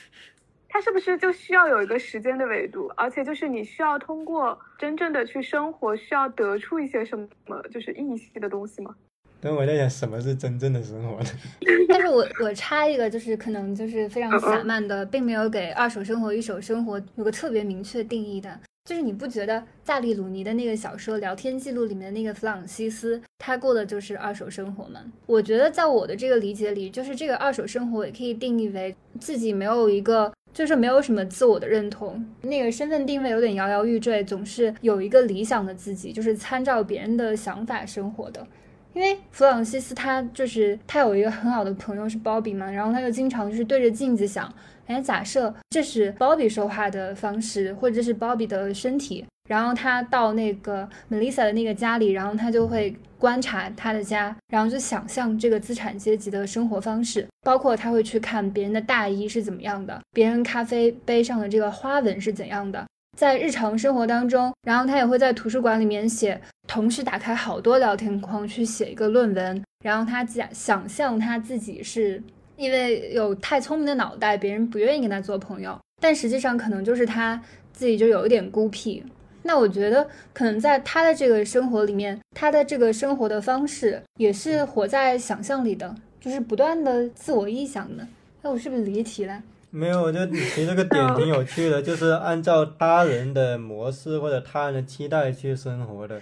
它是不是就需要有一个时间的维度，而且就是你需要通过真正的去生活，需要得出一些什么就是意义的东西吗？但我在想，什么是真正的生活呢？但是我我插一个，就是可能就是非常散漫的，并没有给二手生活、一手生活有个特别明确定义的。就是你不觉得萨利鲁尼的那个小说聊天记录里面的那个弗朗西斯，他过的就是二手生活吗？我觉得在我的这个理解里，就是这个二手生活也可以定义为自己没有一个，就是没有什么自我的认同，那个身份定位有点摇摇欲坠，总是有一个理想的自己，就是参照别人的想法生活的。因为弗朗西斯他就是他有一个很好的朋友是鲍比嘛，然后他就经常就是对着镜子想，哎，假设这是鲍比说话的方式，或者是鲍比的身体，然后他到那个 Melissa 的那个家里，然后他就会观察他的家，然后就想象这个资产阶级的生活方式，包括他会去看别人的大衣是怎么样的，别人咖啡杯上的这个花纹是怎样的。在日常生活当中，然后他也会在图书馆里面写，同时打开好多聊天框去写一个论文。然后他假想象他自己是因为有太聪明的脑袋，别人不愿意跟他做朋友，但实际上可能就是他自己就有一点孤僻。那我觉得可能在他的这个生活里面，他的这个生活的方式也是活在想象里的，就是不断的自我臆想的。那我是不是离题了？没有，我觉得你提这个点挺有趣的，就是按照他人的模式或者他人的期待去生活的。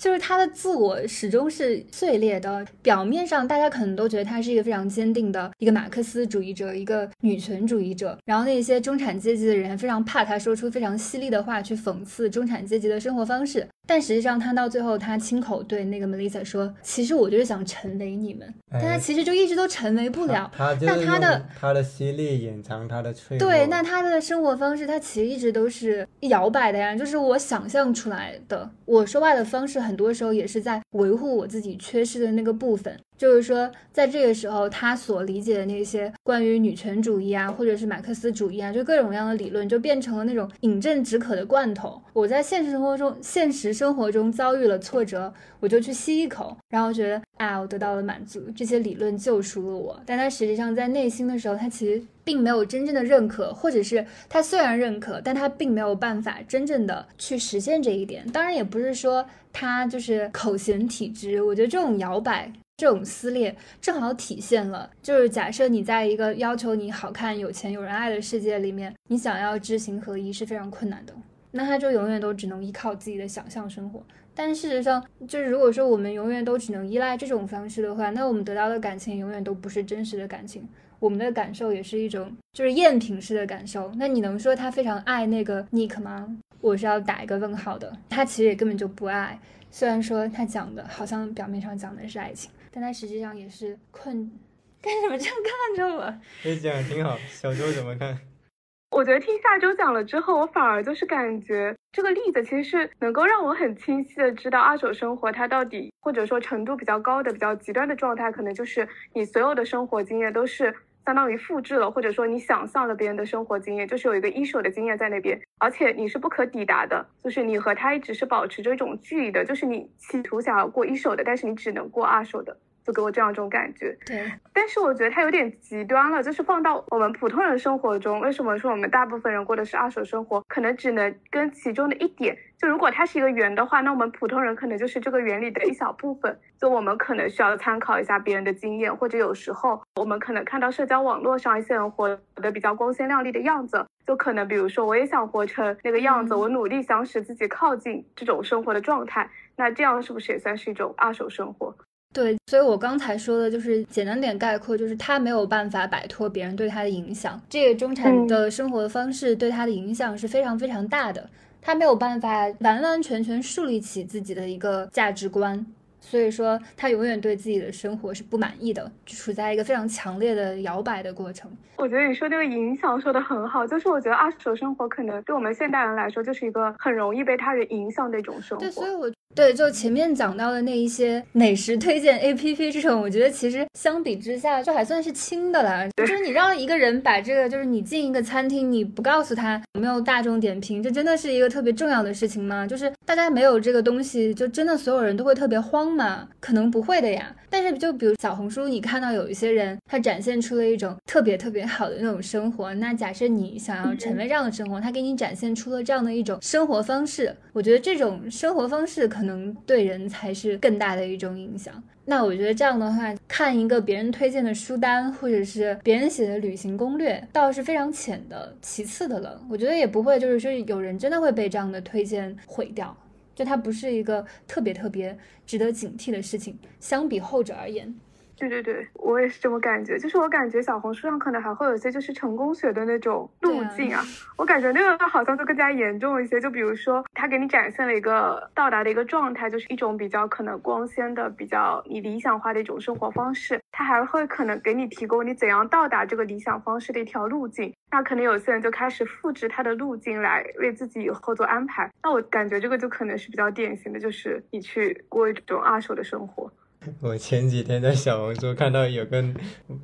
就是他的自我始终是碎裂的。表面上，大家可能都觉得他是一个非常坚定的一个马克思主义者，一个女权主义者。然后那些中产阶级的人非常怕他说出非常犀利的话去讽刺中产阶级的生活方式。但实际上，他到最后，他亲口对那个 Melissa 说：“其实我就是想成为你们。”但他其实就一直都成为不了。他那他的他的犀利掩藏他的脆弱。对，那他的生活方式，他其实一直都是摇摆的呀，就是我想象出来的。我说话的方式，很多时候也是在维护我自己缺失的那个部分。就是说，在这个时候，他所理解的那些关于女权主义啊，或者是马克思主义啊，就各种各样的理论，就变成了那种饮鸩止渴的罐头。我在现实生活中，现实生活中遭遇了挫折，我就去吸一口，然后觉得啊，我得到了满足，这些理论救赎了我。但他实际上在内心的时候，他其实并没有真正的认可，或者是他虽然认可，但他并没有办法真正的去实现这一点。当然，也不是说他就是口嫌体直。我觉得这种摇摆。这种撕裂正好体现了，就是假设你在一个要求你好看、有钱、有人爱的世界里面，你想要知行合一是非常困难的。那他就永远都只能依靠自己的想象生活。但事实上，就是如果说我们永远都只能依赖这种方式的话，那我们得到的感情永远都不是真实的感情。我们的感受也是一种就是赝品式的感受。那你能说他非常爱那个 Nick 吗？我是要打一个问号的。他其实也根本就不爱，虽然说他讲的好像表面上讲的是爱情。但他实际上也是困，干什么这样看着我？你讲的挺好，小周怎么看？我觉得听下周讲了之后，我反而就是感觉这个例子其实是能够让我很清晰的知道二手生活它到底或者说程度比较高的、比较极端的状态，可能就是你所有的生活经验都是相当于复制了，或者说你想象了别人的生活经验，就是有一个一手的经验在那边，而且你是不可抵达的，就是你和他一直是保持着一种距离的，就是你企图想要过一手的，但是你只能过二手的。就给我这样一种感觉，对。但是我觉得它有点极端了，就是放到我们普通人生活中，为什么说我们大部分人过的是二手生活？可能只能跟其中的一点，就如果它是一个圆的话，那我们普通人可能就是这个圆里的一小部分。就我们可能需要参考一下别人的经验，或者有时候我们可能看到社交网络上一些人活得比较光鲜亮丽的样子，就可能比如说我也想活成那个样子，我努力想使自己靠近这种生活的状态，那这样是不是也算是一种二手生活？对，所以我刚才说的就是简单点概括，就是他没有办法摆脱别人对他的影响。这个中产的生活方式对他的影响是非常非常大的，他没有办法完完全全树立起自己的一个价值观。所以说，他永远对自己的生活是不满意的，就处在一个非常强烈的摇摆的过程。我觉得你说这个影响说的很好，就是我觉得二手生活可能对我们现代人来说，就是一个很容易被他人影响的一种生活。对，所以我对，就前面讲到的那一些美食推荐 A P P 这种，我觉得其实相比之下就还算是轻的了。就是你让一个人把这个，就是你进一个餐厅，你不告诉他有没有大众点评，这真的是一个特别重要的事情吗？就是大家没有这个东西，就真的所有人都会特别慌吗？可能不会的呀。但是就比如小红书，你看到有一些人，他展现出了一种特别特别好的那种生活。那假设你想要成为这样的生活，他给你展现出了这样的一种生活方式，我觉得这种生活方式可。可能对人才是更大的一种影响。那我觉得这样的话，看一个别人推荐的书单，或者是别人写的旅行攻略，倒是非常浅的，其次的了。我觉得也不会，就是说有人真的会被这样的推荐毁掉，就它不是一个特别特别值得警惕的事情。相比后者而言。对对对，我也是这么感觉。就是我感觉小红书上可能还会有一些就是成功学的那种路径啊，我感觉那个好像就更加严重一些。就比如说，他给你展现了一个到达的一个状态，就是一种比较可能光鲜的、比较你理想化的一种生活方式。他还会可能给你提供你怎样到达这个理想方式的一条路径。那可能有些人就开始复制他的路径来为自己以后做安排。那我感觉这个就可能是比较典型的，就是你去过一种二手的生活。我前几天在小红书看到有个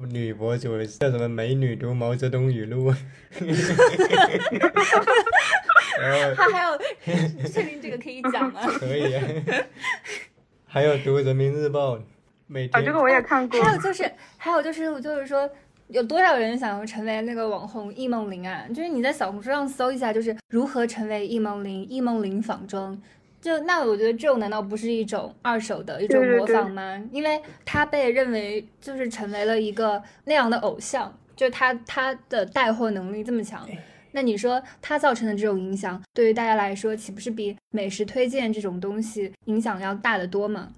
女博主叫什么“美女读毛泽东语录”，然后他还有 确定这个可以讲吗？可以，还有读人民日报，每天这个我也看过。还有就是，还有就是，就是说，有多少人想要成为那个网红易梦玲啊？就是你在小红书上搜一下，就是如何成为易梦玲，易梦玲仿妆。就那我觉得这种难道不是一种二手的一种模仿吗？因为他被认为就是成为了一个那样的偶像，就他他的带货能力这么强，那你说他造成的这种影响，对于大家来说，岂不是比美食推荐这种东西影响要大得多吗？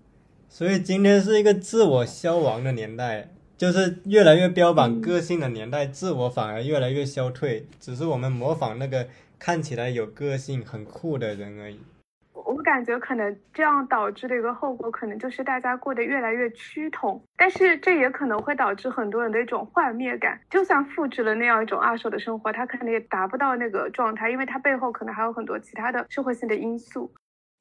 所以今天是一个自我消亡的年代，就是越来越标榜个性的年代，自我反而越来越消退，只是我们模仿那个看起来有个性、很酷的人而已。我感觉可能这样导致的一个后果，可能就是大家过得越来越趋同，但是这也可能会导致很多人的一种幻灭感。就算复制了那样一种二手的生活，他可能也达不到那个状态，因为他背后可能还有很多其他的社会性的因素。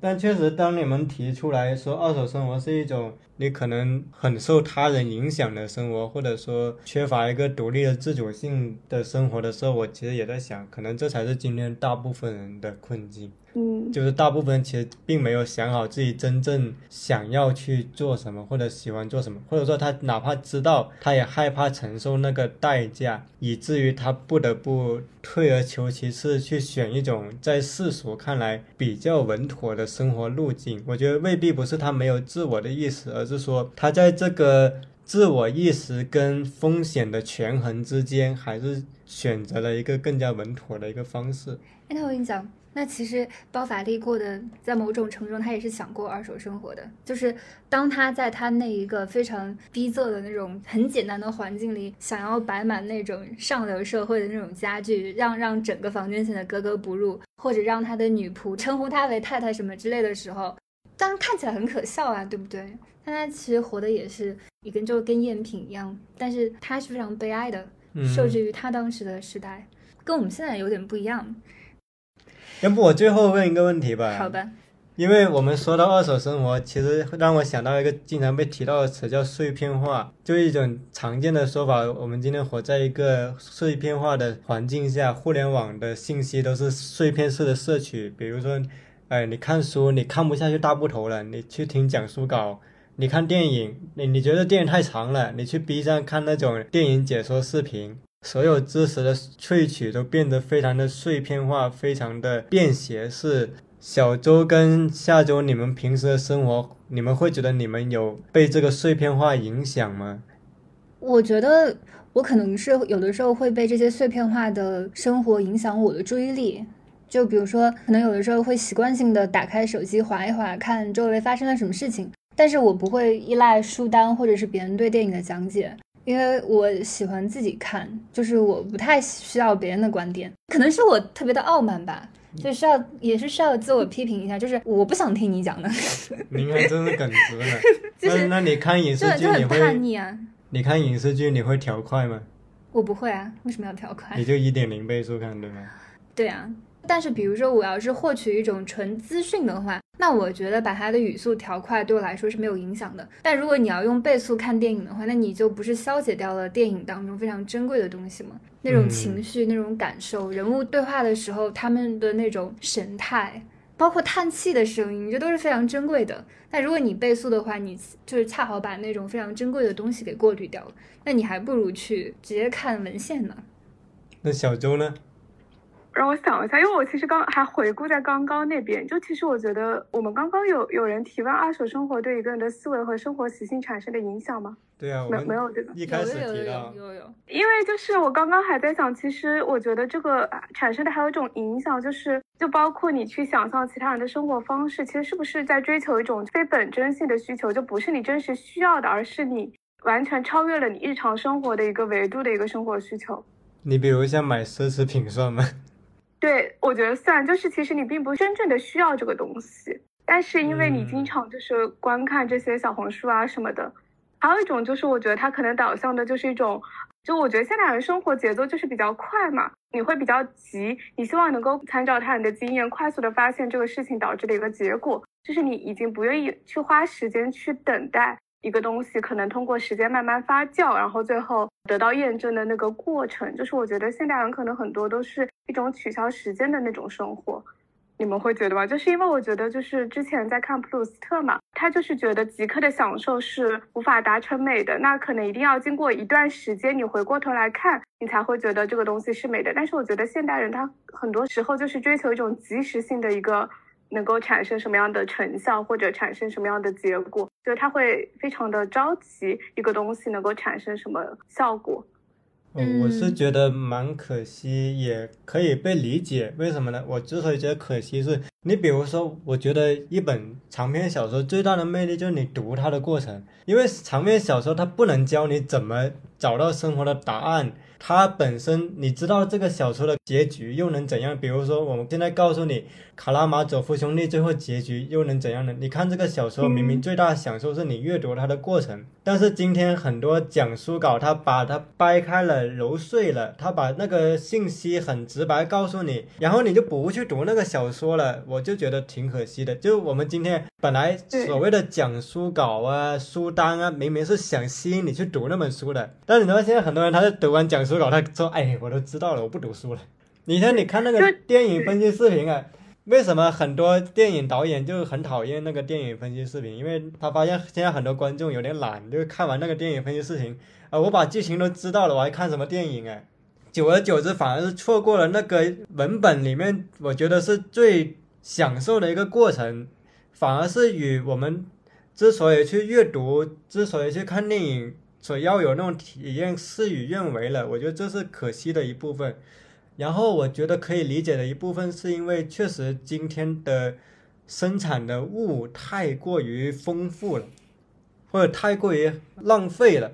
但确实，当你们提出来说二手生活是一种你可能很受他人影响的生活，或者说缺乏一个独立的自主性的生活的时候，我其实也在想，可能这才是今天大部分人的困境。嗯，就是大部分人其实并没有想好自己真正想要去做什么，或者喜欢做什么，或者说他哪怕知道，他也害怕承受那个代价，以至于他不得不退而求其次，去选一种在世俗看来比较稳妥的生活路径。我觉得未必不是他没有自我的意识，而是说他在这个自我意识跟风险的权衡之间，还是选择了一个更加稳妥的一个方式。哎，那我跟你讲。那其实包法利过的，在某种程度上，他也是想过二手生活的。就是当他在他那一个非常逼仄的那种很简单的环境里，想要摆满那种上流社会的那种家具，让让整个房间显得格格不入，或者让他的女仆称呼他为太太什么之类的时候，当然看起来很可笑啊，对不对？但他其实活的也是一跟就跟赝品一样，但是他是非常悲哀的，受制于他当时的时代，跟我们现在有点不一样。要不我最后问一个问题吧？好吧。因为我们说到二手生活，其实让我想到一个经常被提到的词，叫碎片化，就一种常见的说法。我们今天活在一个碎片化的环境下，互联网的信息都是碎片式的摄取。比如说，哎，你看书，你看不下去大部头了，你去听讲书稿；你看电影，你你觉得电影太长了，你去 B 站看那种电影解说视频。所有知识的萃取都变得非常的碎片化，非常的便携式。小周跟下周，你们平时的生活，你们会觉得你们有被这个碎片化影响吗？我觉得我可能是有的时候会被这些碎片化的生活影响我的注意力。就比如说，可能有的时候会习惯性的打开手机划一划，看周围发生了什么事情，但是我不会依赖书单或者是别人对电影的讲解。因为我喜欢自己看，就是我不太需要别人的观点，可能是我特别的傲慢吧，就需要也是需要自我批评一下，就是我不想听你讲的。你看，真是耿直了。那那你看影视剧你会叛逆啊？你看影视剧你会调快吗？我不会啊，为什么要调快？你就一点零倍速看对吗？对啊，但是比如说我要是获取一种纯资讯的话，那我觉得把它的语速调快对我来说是没有影响的。但如果你要用倍速看电影的话，那你就不是消解掉了电影当中非常珍贵的东西吗？那种情绪、那种感受，人物对话的时候他们的那种神态，包括叹气的声音，这都是非常珍贵的。那如果你倍速的话，你就是恰好把那种非常珍贵的东西给过滤掉了，那你还不如去直接看文献呢。那小周呢？让我想一下，因为我其实刚还回顾在刚刚那边，就其实我觉得我们刚刚有有人提问二手生活对一个人的思维和生活习性产生的影响吗？对啊，没没有这个，一开始提到有有有，因为就是我刚刚还在想，其实我觉得这个产生的还有一种影响，就是就包括你去想象其他人的生活方式，其实是不是在追求一种非本真性的需求，就不是你真实需要的，而是你完全超越了你日常生活的一个维度的一个生活需求。你比如像买奢侈品算吗？对，我觉得算，就是其实你并不真正的需要这个东西，但是因为你经常就是观看这些小红书啊什么的，还有一种就是我觉得它可能导向的就是一种，就我觉得现代人生活节奏就是比较快嘛，你会比较急，你希望能够参照他人的经验，快速的发现这个事情导致的一个结果，就是你已经不愿意去花时间去等待。一个东西可能通过时间慢慢发酵，然后最后得到验证的那个过程，就是我觉得现代人可能很多都是一种取消时间的那种生活。你们会觉得吗？就是因为我觉得，就是之前在看普鲁斯特嘛，他就是觉得即刻的享受是无法达成美的，那可能一定要经过一段时间，你回过头来看，你才会觉得这个东西是美的。但是我觉得现代人他很多时候就是追求一种即时性的一个。能够产生什么样的成效，或者产生什么样的结果，就是他会非常的着急一个东西能够产生什么效果。嗯，我是觉得蛮可惜，也可以被理解。为什么呢？我之所以觉得可惜，是你比如说，我觉得一本长篇小说最大的魅力就是你读它的过程，因为长篇小说它不能教你怎么找到生活的答案。它本身，你知道这个小说的结局又能怎样？比如说，我们现在告诉你《卡拉马佐夫兄弟》最后结局又能怎样呢？你看这个小说，明明最大的享受是你阅读它的过程，但是今天很多讲书稿，它把它掰开了、揉碎了，它把那个信息很直白告诉你，然后你就不去读那个小说了，我就觉得挺可惜的。就我们今天本来所谓的讲书稿啊、书单啊，明明是想吸引你去读那本书的，但你知道现在很多人他是读完讲。书稿，他说：“哎，我都知道了，我不读书了。你看，你看那个电影分析视频啊，为什么很多电影导演就很讨厌那个电影分析视频？因为他发现现在很多观众有点懒，就看完那个电影分析视频啊，我把剧情都知道了，我还看什么电影啊？久而久之，反而是错过了那个文本里面，我觉得是最享受的一个过程，反而是与我们之所以去阅读，之所以去看电影。”所要有那种体验事与愿违了，我觉得这是可惜的一部分。然后我觉得可以理解的一部分，是因为确实今天的生产的物太过于丰富了，或者太过于浪费了。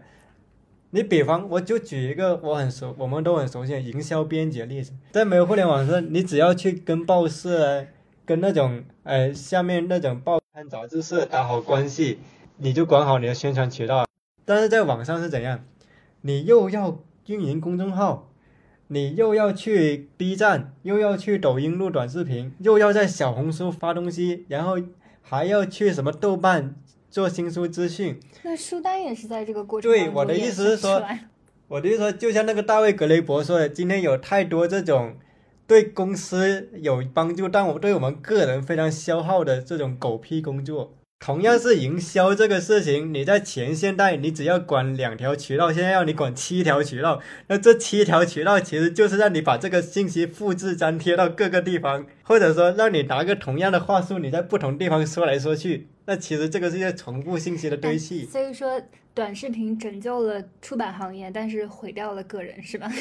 你比方，我就举一个我很熟、我们都很熟悉的营销编辑的例子，在没有互联网时，你只要去跟报社、跟那种呃下面那种报刊杂志社打好关系，你就管好你的宣传渠道。但是在网上是怎样？你又要运营公众号，你又要去 B 站，又要去抖音录短视频，又要在小红书发东西，然后还要去什么豆瓣做新书资讯。那书单也是在这个过程对，我的意思是说，我的意思说，就像那个大卫格雷伯说的，今天有太多这种对公司有帮助，但我对我们个人非常消耗的这种狗屁工作。同样是营销这个事情，你在前现代，你只要管两条渠道，现在要你管七条渠道，那这七条渠道其实就是让你把这个信息复制粘贴到各个地方，或者说让你拿个同样的话术，你在不同地方说来说去，那其实这个是一些重复信息的堆砌。所以说，短视频拯救了出版行业，但是毁掉了个人，是吧？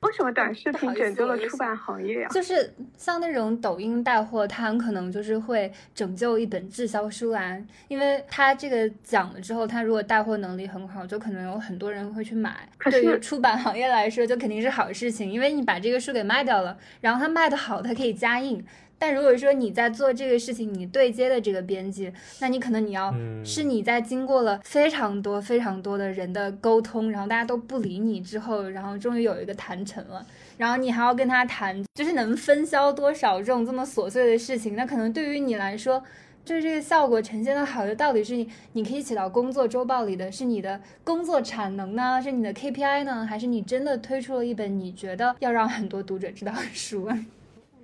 为什么短视频拯救了出版行业呀？就是像那种抖音带货，它很可能就是会拯救一本滞销书啊，因为它这个讲了之后，它如果带货能力很好，就可能有很多人会去买。对于出版行业来说，就肯定是好事情，因为你把这个书给卖掉了，然后它卖的好，它可以加印。但如果说你在做这个事情，你对接的这个编辑，那你可能你要嗯是你在经过了非常多非常多的人的沟通，然后大家都不理你之后，然后终于有一个谈成了，然后你还要跟他谈，就是能分销多少这种这么琐碎的事情，那可能对于你来说。就是这个效果呈现的好，就到底是你你可以写到工作周报里的是你的工作产能呢，是你的 KPI 呢，还是你真的推出了一本你觉得要让很多读者知道的书？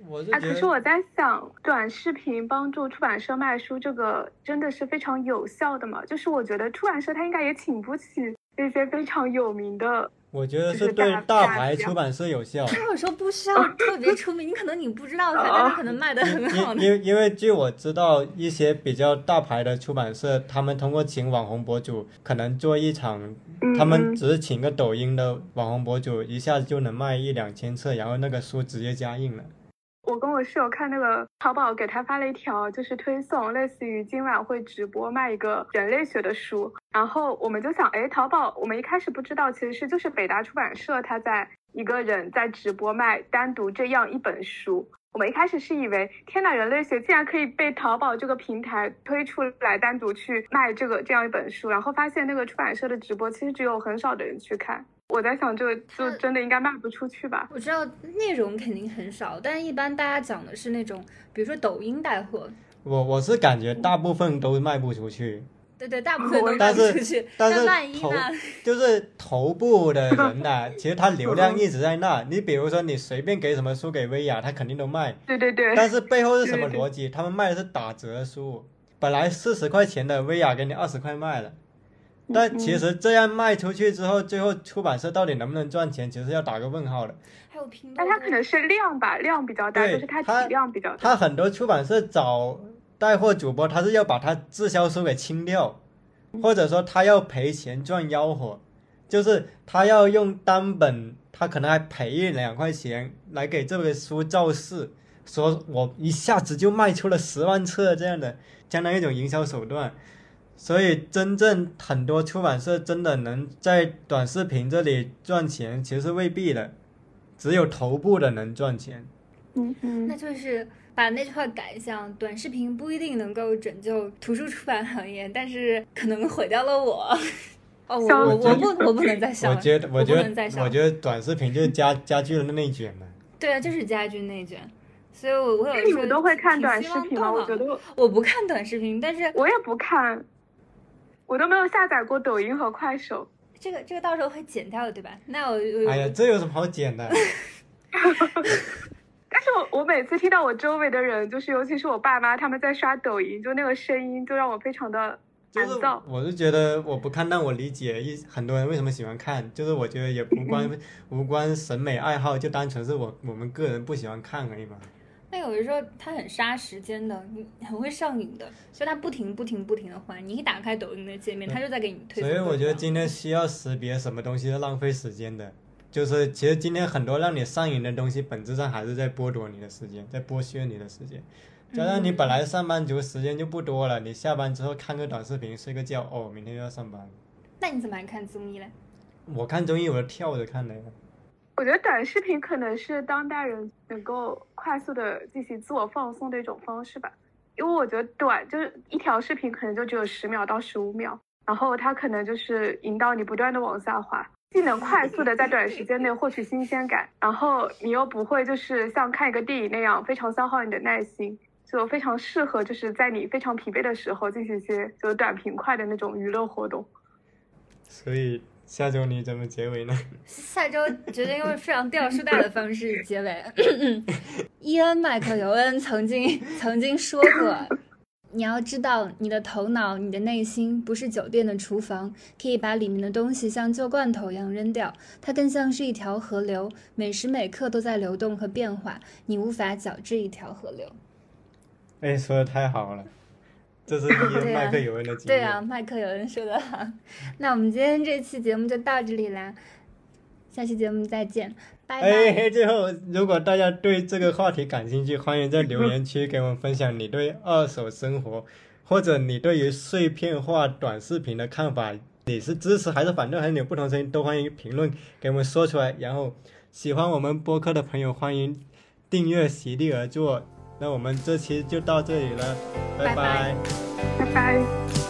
哎，我是觉得可是我在想，短视频帮助出版社卖书，这个真的是非常有效的嘛？就是我觉得出版社他应该也请不起那些非常有名的，我觉得是是对大牌出版社有效。他有时候不需要 特别出名，你可能你不知道他，但他可能卖的很好的。因因因为据我知道，一些比较大牌的出版社，他们通过请网红博主，可能做一场，嗯他们只是请个抖音的网红博主，一下子就能卖一两千册，然后那个书直接加印了。我跟我室友看那个淘宝给他发了一条，就是推送，类似于今晚会直播卖一个人类学的书，然后我们就想，哎，淘宝，我们一开始不知道，其实是就是北大出版社他在一个人在直播卖单独这样一本书。我们一开始是以为，天呐，人类学竟然可以被淘宝这个平台推出来单独去卖这个这样一本书，然后发现那个出版社的直播其实只有很少的人去看。我在想，这个就真的应该卖不出去吧？我知道内容肯定很少，但是一般大家讲的是那种，比如说抖音带货，我我是感觉大部分都卖不出去，对对，大部 分都卖不出去。但是头万一呢？就是头部的人呐、其实他流量一直在那。你比如说，你随便给什么书给薇娅，他肯定都卖。对对对。但是背后是什么对对逻辑？他们卖的是打折书，本来四十块钱的薇娅给你二十块卖了。但其实这样卖出去之后，最后出版社到底能不能赚钱，其实要打个问号的。还有拼多但多，它可能是量吧，量比较大，就是它它体量比较大。他很多出版社找带货主播，他是要把他滞销书给清掉，或者说他要赔钱赚吆喝，就是他要用单本，他可能还赔一两块钱来给这个书造势，说我一下子就卖出了十万册这样的，相当于一种营销手段。所以，真正很多出版社真的能在短视频这里赚钱，其实是未必的，只有头部的能赚钱。嗯嗯那就是把那句话改一下，短视频不一定能够拯救图书出版行业，但是可能毁掉了我。哦，我我我不我不能再笑了。我觉得，我觉得我觉得短视频就是加加剧了内卷嘛。对啊，就是加剧内卷。所以我我有那你时候们都会看短视频吗？我觉得我不看短视频，但是我也不看，我都没有下载过抖音和快手。这个这个到时候会剪掉的，对吧？那我我哎呀，这有什么好剪的？但是我我每次听到我周围的人，就是尤其是我爸妈他们在刷抖音，就那个声音就让我非常的就是烦躁。我是觉得我不看，但我理解一很多人为什么喜欢看，就是我觉得也无关 无关审美爱好，就单纯是我我们个人不喜欢看而已嘛。那有的时候它很杀时间的，你很会上瘾的，所以它不停不停不停的换。你一打开抖音的界面，它就在给你推。所以我觉得今天需要识别什么东西是浪费时间的，就是其实今天很多让你上瘾的东西，本质上还是在剥夺你的时间，在剥削你的时间。加上你本来上班族时间就不多了，你下班之后看个短视频，睡个觉，哦，明天又要上班。那你怎么还看综艺嘞？我看综艺我是跳着看的呀。我觉得短视频可能是当代人能够快速的进行自我放松的一种方式吧，因为我觉得短就是一条视频可能就只有十秒到十五秒，然后它可能就是引导你不断的往下滑，既能快速的在短时间内获取新鲜感，然后你又不会就是像看一个电影那样非常消耗你的耐心，就非常适合就是在你非常疲惫的时候进行一些就是短平快的那种娱乐活动。所以下周你怎么结尾呢？下周决定用非常吊书袋的方式结尾。伊恩·麦克尤恩曾经 曾经说过：“你要知道，你的头脑、你的内心不是酒店的厨房，可以把里面的东西像旧罐头一样扔掉。它更像是一条河流，每时每刻都在流动和变化，你无法矫治一条河流。哎，说的太好了，这是麦克尤恩的”经验。对啊，麦克尤恩说的好。那我们今天这期节目就到这里啦，下期节目再见，拜拜。哎，最后，如果大家对这个话题感兴趣，欢迎在留言区给我们分享你对二手生活，或者你对于碎片化短视频的看法。你是支持还是反对，还是有不同声音，都欢迎评论给我们说出来。然后，喜欢我们播客的朋友，欢迎订阅席地而坐。那我们这期就到这里了，拜拜拜拜。